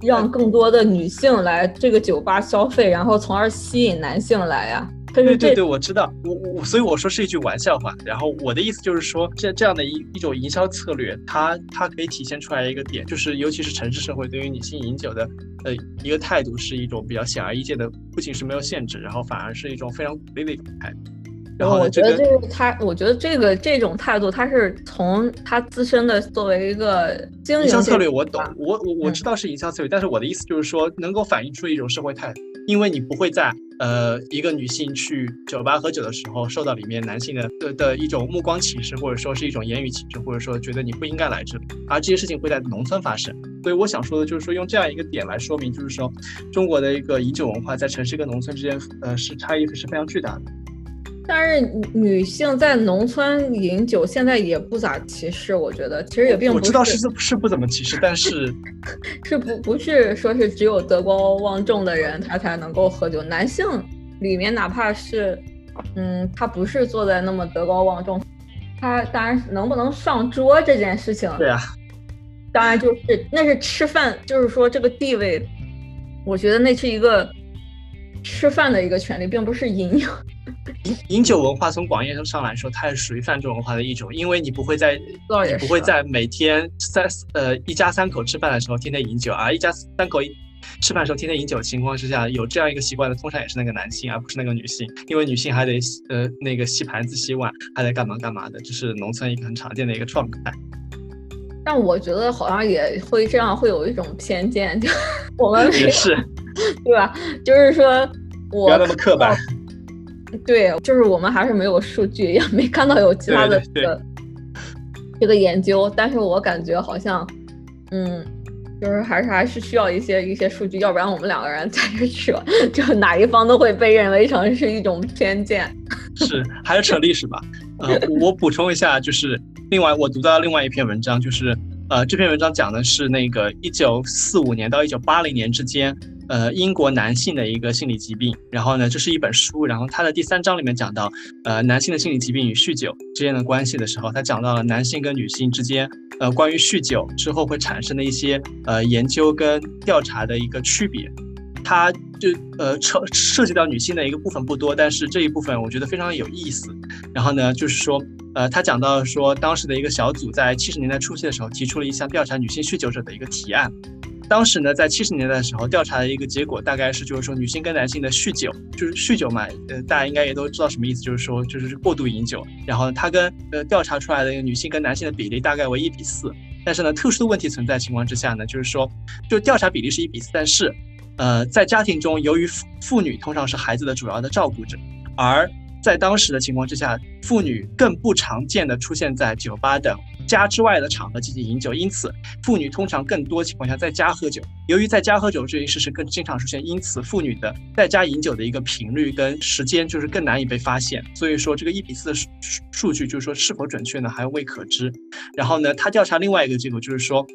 让更多的女性来这个酒吧消费，然后从而吸引男性来呀。对对对，我知道，我我所以我说是一句玩笑话。然后我的意思就是说，这这样的一一种营销策略，它它可以体现出来一个点，就是尤其是城市社会对于女性饮酒的呃一个态度，是一种比较显而易见的，不仅是没有限制，然后反而是一种非常鼓励的一种态度。然后我觉得这个他，我觉得这个这种态度，他是从他自身的作为一个经营策略，我懂，我我我知道是营销策略，但是我的意思就是说，能够反映出一种社会态度。因为你不会在呃一个女性去酒吧喝酒的时候受到里面男性的的的一种目光歧视，或者说是一种言语歧视，或者说觉得你不应该来这里，而这些事情会在农村发生。所以我想说的就是说，用这样一个点来说明，就是说中国的一个饮酒文化在城市跟农村之间，呃，是差异是非常巨大的。但是女性在农村饮酒现在也不咋歧视，我觉得其实也并不我知道是 是不怎么歧视，但是是不不是说是只有德高望重的人他才能够喝酒，男性里面哪怕是嗯他不是坐在那么德高望重，他当然能不能上桌这件事情，对啊，当然就是那是吃饭，就是说这个地位，我觉得那是一个吃饭的一个权利，并不是饮酒。饮饮酒文化从广义上来说，它是属于泛舟文化的一种，因为你不会在你不会在每天三呃一家三口吃饭的时候天天饮酒，啊一家三口吃饭时候天天饮酒的情况之下，有这样一个习惯的，通常也是那个男性，而不是那个女性，因为女性还得呃那个洗盘子、洗碗，还得干嘛干嘛的，这是农村一个很常见的一个状态。但我觉得好像也会这样，会有一种偏见，就 我们也是，对吧？就是说，我不要那么刻板。对，就是我们还是没有数据，也没看到有其他的这个这个研究。但是我感觉好像，嗯，就是还是还是需要一些一些数据，要不然我们两个人在这扯，就哪一方都会被认为成是一种偏见。是，还是扯历史吧。呃，我补充一下，就是另外我读到另外一篇文章，就是呃这篇文章讲的是那个一九四五年到一九八零年之间。呃，英国男性的一个心理疾病，然后呢，这是一本书，然后它的第三章里面讲到，呃，男性的心理疾病与酗酒之间的关系的时候，他讲到了男性跟女性之间，呃，关于酗酒之后会产生的一些呃研究跟调查的一个区别，他就呃涉涉及到女性的一个部分不多，但是这一部分我觉得非常有意思。然后呢，就是说，呃，他讲到说，当时的一个小组在七十年代初期的时候，提出了一项调查女性酗酒者的一个提案。当时呢，在七十年代的时候，调查的一个结果大概是，就是说女性跟男性的酗酒，就是酗酒嘛，呃，大家应该也都知道什么意思，就是说就是过度饮酒。然后他跟呃调查出来的一个女性跟男性的比例大概为一比四。但是呢，特殊的问题存在情况之下呢，就是说，就调查比例是一比四，但是，呃，在家庭中，由于妇妇女通常是孩子的主要的照顾者，而在当时的情况之下，妇女更不常见的出现在酒吧等。家之外的场合进行饮酒，因此妇女通常更多情况下在家喝酒。由于在家喝酒这一事实更经常出现，因此妇女的在家饮酒的一个频率跟时间就是更难以被发现。所以说这个一比四的数数据就是说是否准确呢，还未可知。然后呢，他调查另外一个结果就是说，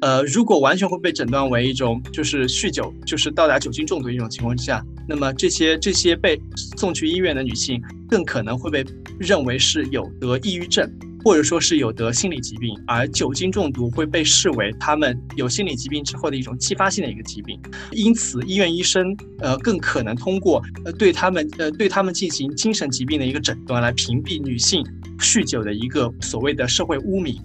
呃，如果完全会被诊断为一种就是酗酒，就是到达酒精中毒一种情况之下，那么这些这些被送去医院的女性更可能会被认为是有得抑郁症。或者说是有得心理疾病，而酒精中毒会被视为他们有心理疾病之后的一种继发性的一个疾病，因此医院医生呃更可能通过呃对他们呃对他们进行精神疾病的一个诊断来屏蔽女性酗酒的一个所谓的社会污名。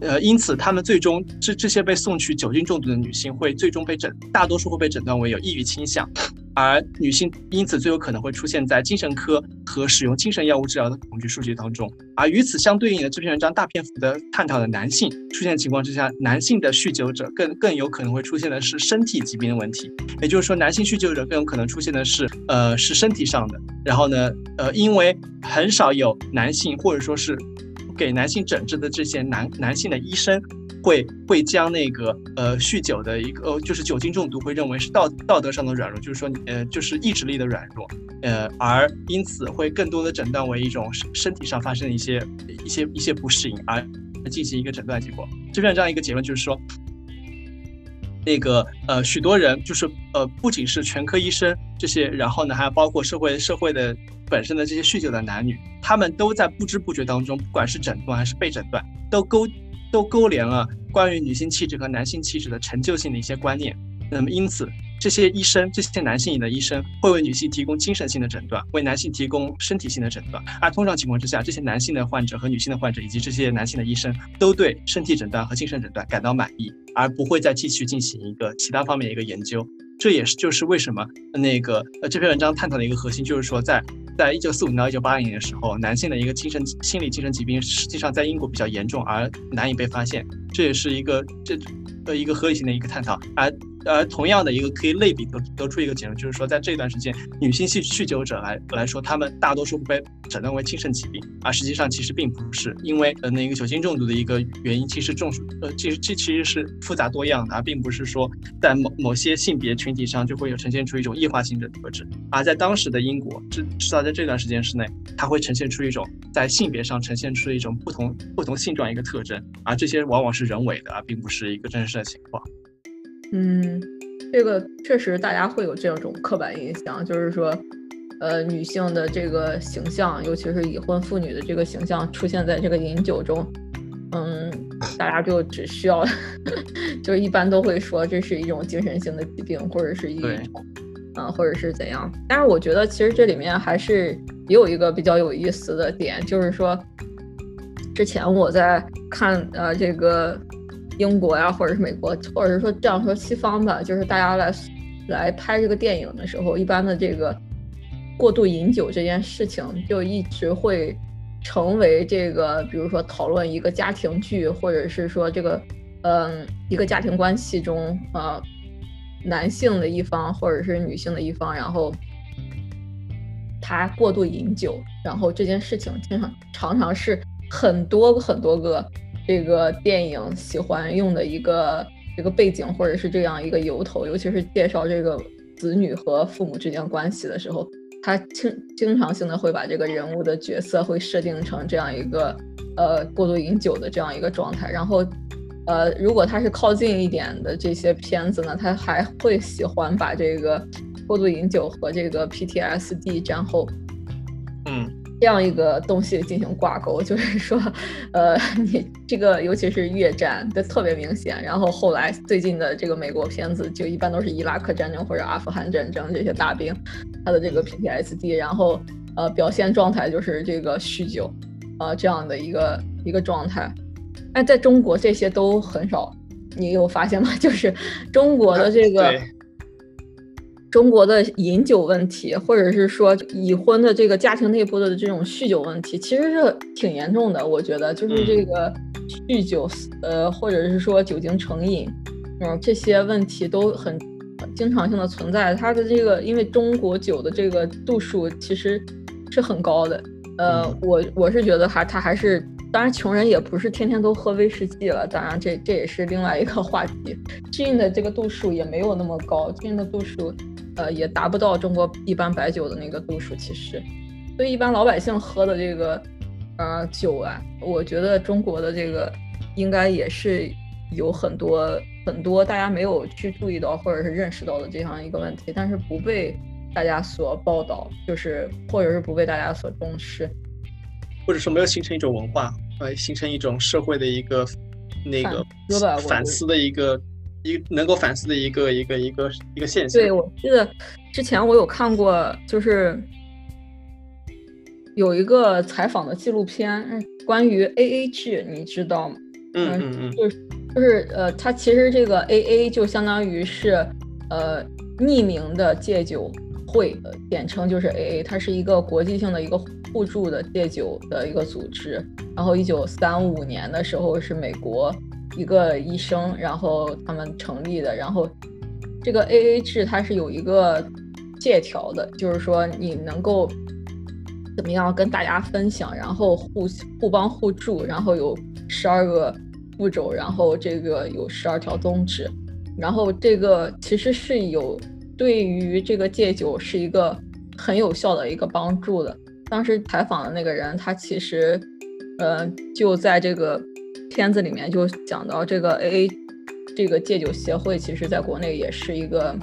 呃，因此，他们最终这这些被送去酒精中毒的女性，会最终被诊，大多数会被诊断为有抑郁倾向，而女性因此最有可能会出现在精神科和使用精神药物治疗的统计数据当中。而与此相对应的这篇文章大篇幅的探讨的男性出现情况之下，男性的酗酒者更更有可能会出现的是身体疾病的问题，也就是说，男性酗酒者更有可能出现的是呃是身体上的。然后呢，呃，因为很少有男性或者说是。给男性诊治的这些男男性的医生，会会将那个呃酗酒的一个呃就是酒精中毒，会认为是道道德上的软弱，就是说呃就是意志力的软弱，呃而因此会更多的诊断为一种身体上发生的一些一些一些不适应，而进行一个诊断结果。这边这样一个结论就是说，那个呃许多人就是呃不仅是全科医生这些，然后呢还包括社会社会的。本身的这些酗酒的男女，他们都在不知不觉当中，不管是诊断还是被诊断，都勾都勾连了关于女性气质和男性气质的陈旧性的一些观念。那么，因此这些医生，这些男性的医生会为女性提供精神性的诊断，为男性提供身体性的诊断。而通常情况之下，这些男性的患者和女性的患者，以及这些男性的医生，都对身体诊断和精神诊断感到满意，而不会再继续进行一个其他方面的一个研究。这也是就是为什么那个呃这篇文章探讨的一个核心，就是说在。在一九四五年到一九八零年的时候，男性的一个精神心理精神疾病实际上在英国比较严重，而难以被发现。这也是一个这呃一个合理性的一个探讨。而而同样的一个可以类比得得出一个结论，就是说在这段时间，女性酗酗酒者来来说，他们大多数被诊断为精神疾病，而实际上其实并不是，因为呃那个酒精中毒的一个原因其实众数呃其实这其实是复杂多样的，而并不是说在某某些性别群体上就会有呈现出一种异化性的特质。而在当时的英国，至至少在这段时间之内，它会呈现出一种在性别上呈现出一种不同不同性状一个特征，而这些往往是人为的，而并不是一个真实的情况。嗯，这个确实大家会有这种刻板印象，就是说，呃，女性的这个形象，尤其是已婚妇女的这个形象出现在这个饮酒中，嗯，大家就只需要，就一般都会说这是一种精神性的疾病，或者是一种，嗯，或者是怎样。但是我觉得其实这里面还是也有一个比较有意思的点，就是说，之前我在看呃这个。英国呀，或者是美国，或者是说这样说西方吧，就是大家来来拍这个电影的时候，一般的这个过度饮酒这件事情，就一直会成为这个，比如说讨论一个家庭剧，或者是说这个，嗯，一个家庭关系中，呃，男性的一方或者是女性的一方，然后他过度饮酒，然后这件事情经常常常是很多很多个。这个电影喜欢用的一个这个背景，或者是这样一个由头，尤其是介绍这个子女和父母之间关系的时候，他经经常性的会把这个人物的角色会设定成这样一个呃过度饮酒的这样一个状态。然后，呃，如果他是靠近一点的这些片子呢，他还会喜欢把这个过度饮酒和这个 PTSD 战后，嗯。这样一个东西进行挂钩，就是 说，呃，你这个尤其是越战的特别明显，然后后来最近的这个美国片子就一般都是伊拉克战争或者阿富汗战争这些大兵，他的这个 PTSD，然后呃表现状态就是这个酗酒，呃这样的一个一个状态，但，在中国这些都很少，你有发现吗？就是中国的这个。中国的饮酒问题，或者是说已婚的这个家庭内部的这种酗酒问题，其实是挺严重的。我觉得，就是这个酗酒，呃，或者是说酒精成瘾，嗯，这些问题都很经常性的存在。它的这个，因为中国酒的这个度数其实是很高的。呃，我我是觉得还它还是，当然穷人也不是天天都喝威士忌了。当然，这这也是另外一个话题。gin 的这个度数也没有那么高，gin 的度数。呃，也达不到中国一般白酒的那个度数，其实，所以一般老百姓喝的这个，呃，酒啊，我觉得中国的这个应该也是有很多很多大家没有去注意到或者是认识到的这样一个问题，但是不被大家所报道，就是或者是不被大家所重视，或者说没有形成一种文化，呃，形成一种社会的一个那个反思的一个。一能够反思的一个一个一个一个现象。对，我记得之前我有看过，就是有一个采访的纪录片，关于 A A 制，你知道吗？嗯嗯嗯，就是就是呃，它其实这个 A A 就相当于是呃匿名的戒酒会，简称就是 A A，它是一个国际性的一个互助的戒酒的一个组织。然后一九三五年的时候是美国。一个医生，然后他们成立的，然后这个 A A 制它是有一个借条的，就是说你能够怎么样跟大家分享，然后互互帮互助，然后有十二个步骤，然后这个有十二条宗旨，然后这个其实是有对于这个戒酒是一个很有效的一个帮助的。当时采访的那个人，他其实呃就在这个。片子里面就讲到这个 A A 这个戒酒协会，其实在国内也是一个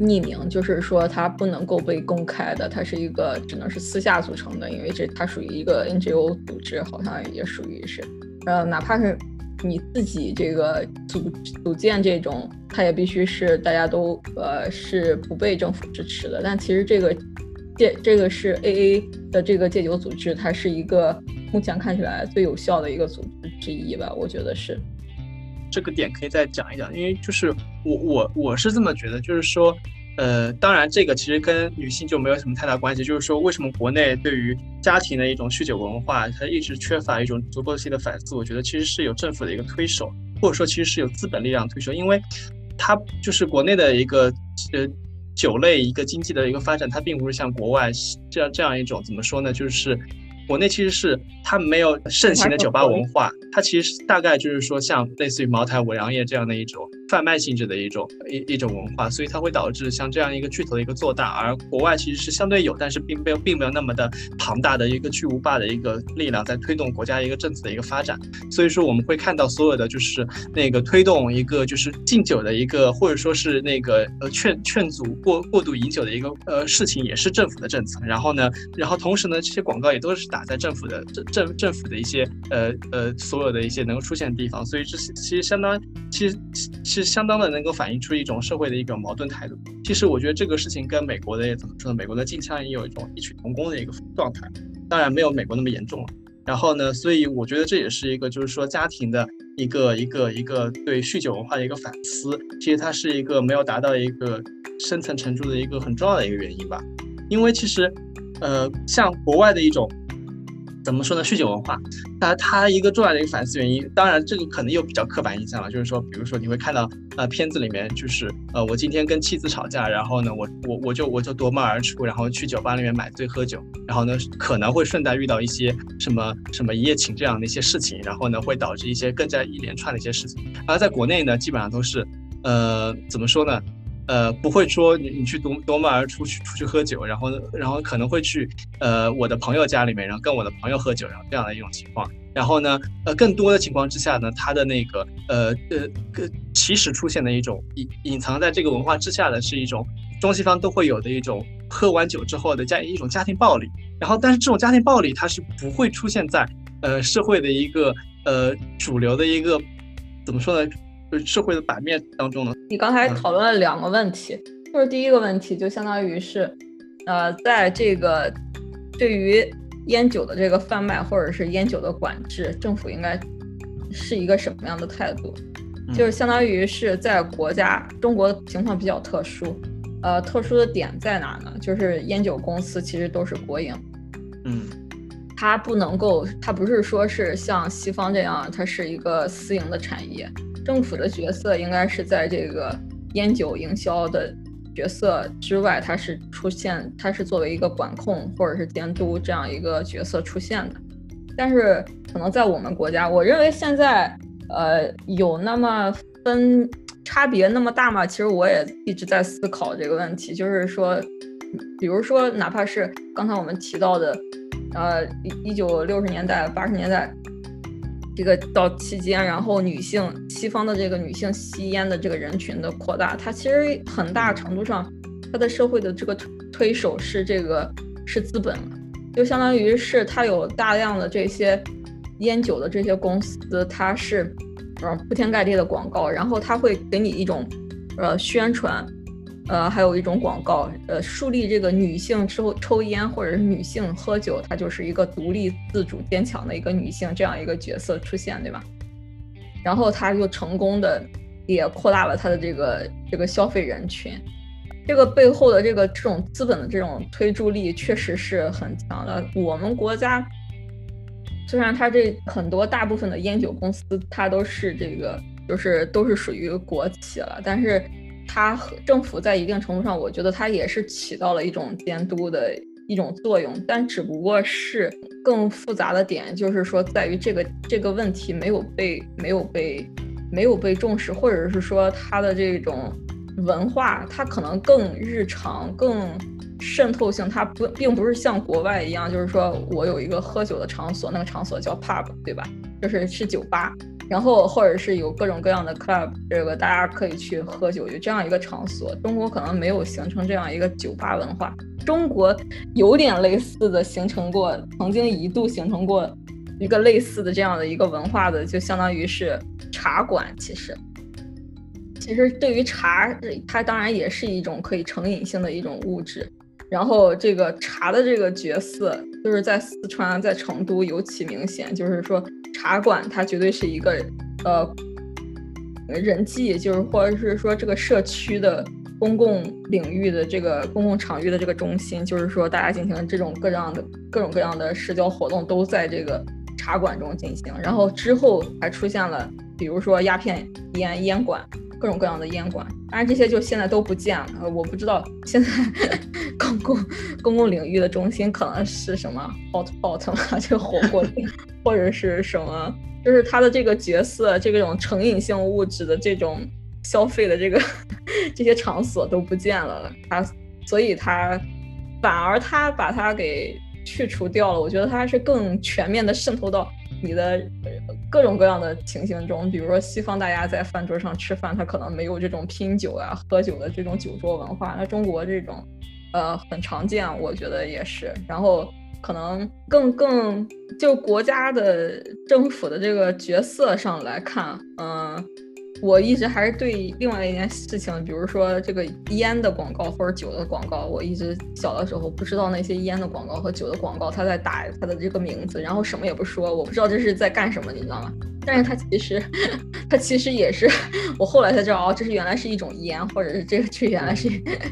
匿名，就是说它不能够被公开的，它是一个只能是私下组成的，因为这它属于一个 N G O 组织，好像也属于是，呃，哪怕是你自己这个组组建这种，它也必须是大家都呃是不被政府支持的。但其实这个戒这个是 A A 的这个戒酒组织，它是一个。目前看起来最有效的一个组织之一吧，我觉得是。这个点可以再讲一讲，因为就是我我我是这么觉得，就是说，呃，当然这个其实跟女性就没有什么太大关系，就是说为什么国内对于家庭的一种酗酒文化，它一直缺乏一种足够性的反思，我觉得其实是有政府的一个推手，或者说其实是有资本力量推手，因为它就是国内的一个呃酒类一个经济的一个发展，它并不是像国外这样这样一种怎么说呢，就是。国内其实是它没有盛行的酒吧文化，它其实大概就是说像类似于茅台、五粮液这样的一种贩卖性质的一种一一种文化，所以它会导致像这样一个巨头的一个做大，而国外其实是相对有，但是并没有并没有那么的庞大的一个巨无霸的一个力量在推动国家一个政策的一个发展，所以说我们会看到所有的就是那个推动一个就是禁酒的一个或者说是那个呃劝劝阻过过度饮酒的一个呃事情，也是政府的政策，然后呢，然后同时呢，这些广告也都是打。在政府的政政政府的一些呃呃所有的一些能够出现的地方，所以这是其实相当其实其实相当的能够反映出一种社会的一种矛盾态度。其实我觉得这个事情跟美国的怎么说呢？美国的禁枪也有一种异曲同工的一个状态，当然没有美国那么严重了。然后呢，所以我觉得这也是一个，就是说家庭的一个一个一个对酗酒文化的一个反思。其实它是一个没有达到一个深层沉住的一个很重要的一个原因吧。因为其实，呃，像国外的一种。怎么说呢？酗酒文化，那它一个重要的一个反思原因，当然这个可能又比较刻板印象了，就是说，比如说你会看到，呃，片子里面就是，呃，我今天跟妻子吵架，然后呢，我我我就我就夺门而出，然后去酒吧里面买醉喝酒，然后呢，可能会顺带遇到一些什么什么一夜情这样的一些事情，然后呢，会导致一些更加一连串的一些事情。而在国内呢，基本上都是，呃，怎么说呢？呃，不会说你你去夺夺门而出去出去喝酒，然后然后可能会去呃我的朋友家里面，然后跟我的朋友喝酒，然后这样的一种情况。然后呢，呃，更多的情况之下呢，他的那个呃呃，其实出现的一种隐隐藏在这个文化之下的是一种中西方都会有的一种喝完酒之后的家一种家庭暴力。然后，但是这种家庭暴力它是不会出现在呃社会的一个呃主流的一个怎么说呢？社会的版面当中呢？你刚才讨论了两个问题，就是第一个问题就相当于是，呃，在这个对于烟酒的这个贩卖或者是烟酒的管制，政府应该是一个什么样的态度？就是相当于是在国家中国情况比较特殊，呃，特殊的点在哪呢？就是烟酒公司其实都是国营，嗯，它不能够，它不是说是像西方这样，它是一个私营的产业。政府的角色应该是在这个烟酒营销的角色之外，它是出现，它是作为一个管控或者是监督这样一个角色出现的。但是可能在我们国家，我认为现在呃有那么分差别那么大吗？其实我也一直在思考这个问题，就是说，比如说哪怕是刚才我们提到的，呃一九六十年代八十年代。这个到期间，然后女性西方的这个女性吸烟的这个人群的扩大，它其实很大程度上，它的社会的这个推手是这个是资本，就相当于是它有大量的这些烟酒的这些公司，它是嗯铺天盖地的广告，然后它会给你一种呃宣传。呃，还有一种广告，呃，树立这个女性抽抽烟或者是女性喝酒，她就是一个独立自主坚强的一个女性这样一个角色出现，对吧？然后她就成功的也扩大了她的这个这个消费人群，这个背后的这个这种资本的这种推助力确实是很强的。我们国家虽然它这很多大部分的烟酒公司它都是这个就是都是属于国企了，但是。它和政府在一定程度上，我觉得它也是起到了一种监督的一种作用，但只不过是更复杂的点，就是说在于这个这个问题没有被没有被没有被重视，或者是说它的这种文化，它可能更日常、更渗透性，它不并不是像国外一样，就是说我有一个喝酒的场所，那个场所叫 pub，对吧？就是是酒吧。然后，或者是有各种各样的 club，这个大家可以去喝酒，有这样一个场所。中国可能没有形成这样一个酒吧文化，中国有点类似的形成过，曾经一度形成过一个类似的这样的一个文化的，就相当于是茶馆。其实，其实对于茶，它当然也是一种可以成瘾性的一种物质。然后，这个茶的这个角色，就是在四川、在成都尤其明显，就是说。茶馆它绝对是一个，呃，人际就是或者是说这个社区的公共领域的这个公共场域的这个中心，就是说大家进行这种各样的各种各样的社交活动都在这个茶馆中进行。然后之后还出现了，比如说鸦片烟烟馆。各种各样的烟馆，当然这些就现在都不见了。我不知道现在 公共公共领域的中心可能是什么 hot pot 嘛，这个火锅店，或者是什么，就是他的这个角色，这种成瘾性物质的这种消费的这个 这些场所都不见了。他所以他反而他把它给去除掉了。我觉得他是更全面的渗透到。你的各种各样的情形中，比如说西方大家在饭桌上吃饭，他可能没有这种拼酒啊、喝酒的这种酒桌文化。那中国这种，呃，很常见，我觉得也是。然后可能更更就国家的政府的这个角色上来看，嗯，我一直还是对另外一件事情，比如说这个烟的广告或者酒的广告，我一直小的时候不知道那些烟的广告和酒的广告，他在打他的这个名字，然后什么也不说，我不知道这是在干什么，你知道吗？但是它其实，它其实也是我后来才知道，哦，这是原来是一种烟，或者是这个这原来是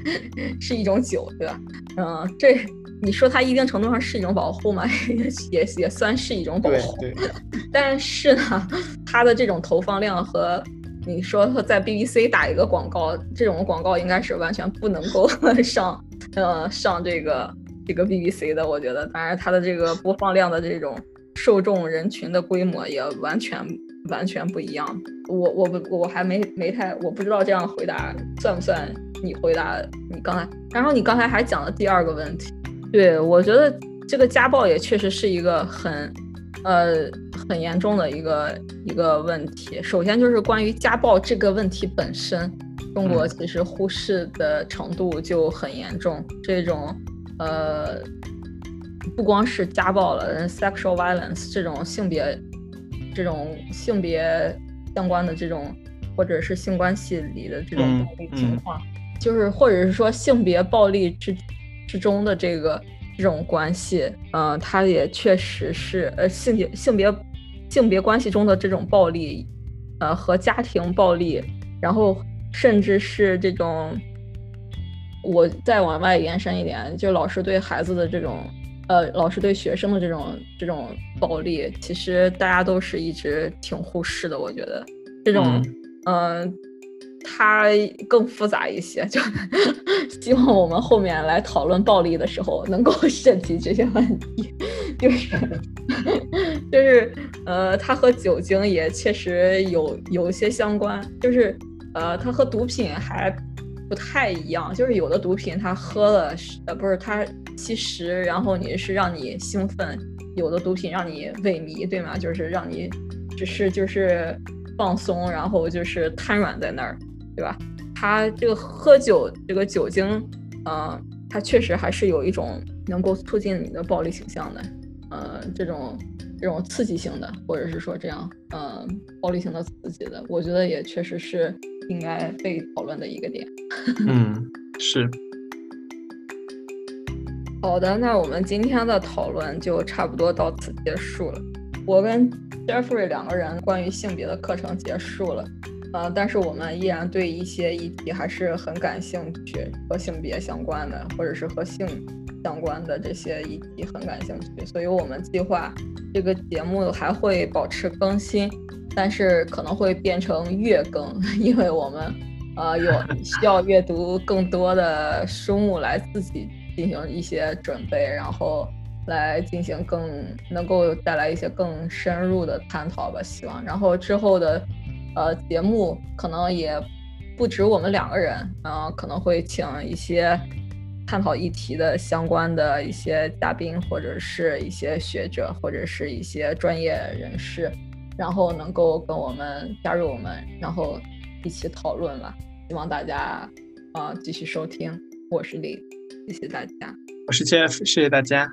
是一种酒，对吧？嗯，这你说它一定程度上是一种保护嘛？也也也算是一种保护。对。但是呢，它的这种投放量和你说在 BBC 打一个广告，这种广告应该是完全不能够 上呃上这个这个 BBC 的，我觉得。当然，它的这个播放量的这种。受众人群的规模也完全完全不一样。我我不我还没没太我不知道这样回答算不算你回答你刚才，然后你刚才还讲了第二个问题。对我觉得这个家暴也确实是一个很呃很严重的一个一个问题。首先就是关于家暴这个问题本身，中国其实忽视的程度就很严重。这种呃。不光是家暴了，sexual violence 这种性别、这种性别相关的这种，或者是性关系里的这种暴力情况，就是或者是说性别暴力之之中的这个这种关系，嗯，它也确实是呃性别性别性别关系中的这种暴力，呃和家庭暴力，然后甚至是这种，我再往外延伸一点，就老师对孩子的这种。呃，老师对学生的这种这种暴力，其实大家都是一直挺忽视的。我觉得这种，嗯，它更复杂一些。就 希望我们后面来讨论暴力的时候，能够涉及这些问题。就是就是，呃，它和酒精也确实有有一些相关。就是，呃，它和毒品还。不太一样，就是有的毒品它喝了，呃，不是它吸食，然后你是让你兴奋；有的毒品让你萎靡，对吗？就是让你只是就是放松，然后就是瘫软在那儿，对吧？它这个喝酒这个酒精，呃，它确实还是有一种能够促进你的暴力倾向的，呃，这种这种刺激性的，或者是说这样，呃，暴力性的刺激的，我觉得也确实是。应该被讨论的一个点。嗯，是。好的，那我们今天的讨论就差不多到此结束了。我跟 Jeffrey 两个人关于性别的课程结束了，呃，但是我们依然对一些议题还是很感兴趣，和性别相关的，或者是和性相关的这些议题很感兴趣，所以我们计划这个节目还会保持更新。但是可能会变成月更，因为我们呃有 需要阅读更多的书目来自己进行一些准备，然后来进行更能够带来一些更深入的探讨吧。希望，然后之后的呃节目可能也不止我们两个人，嗯，可能会请一些探讨议题的相关的一些嘉宾，或者是一些学者，或者是一些专业人士。然后能够跟我们加入我们，然后一起讨论了。希望大家啊继续收听，我是李，谢谢大家，我是 Jeff，谢谢大家。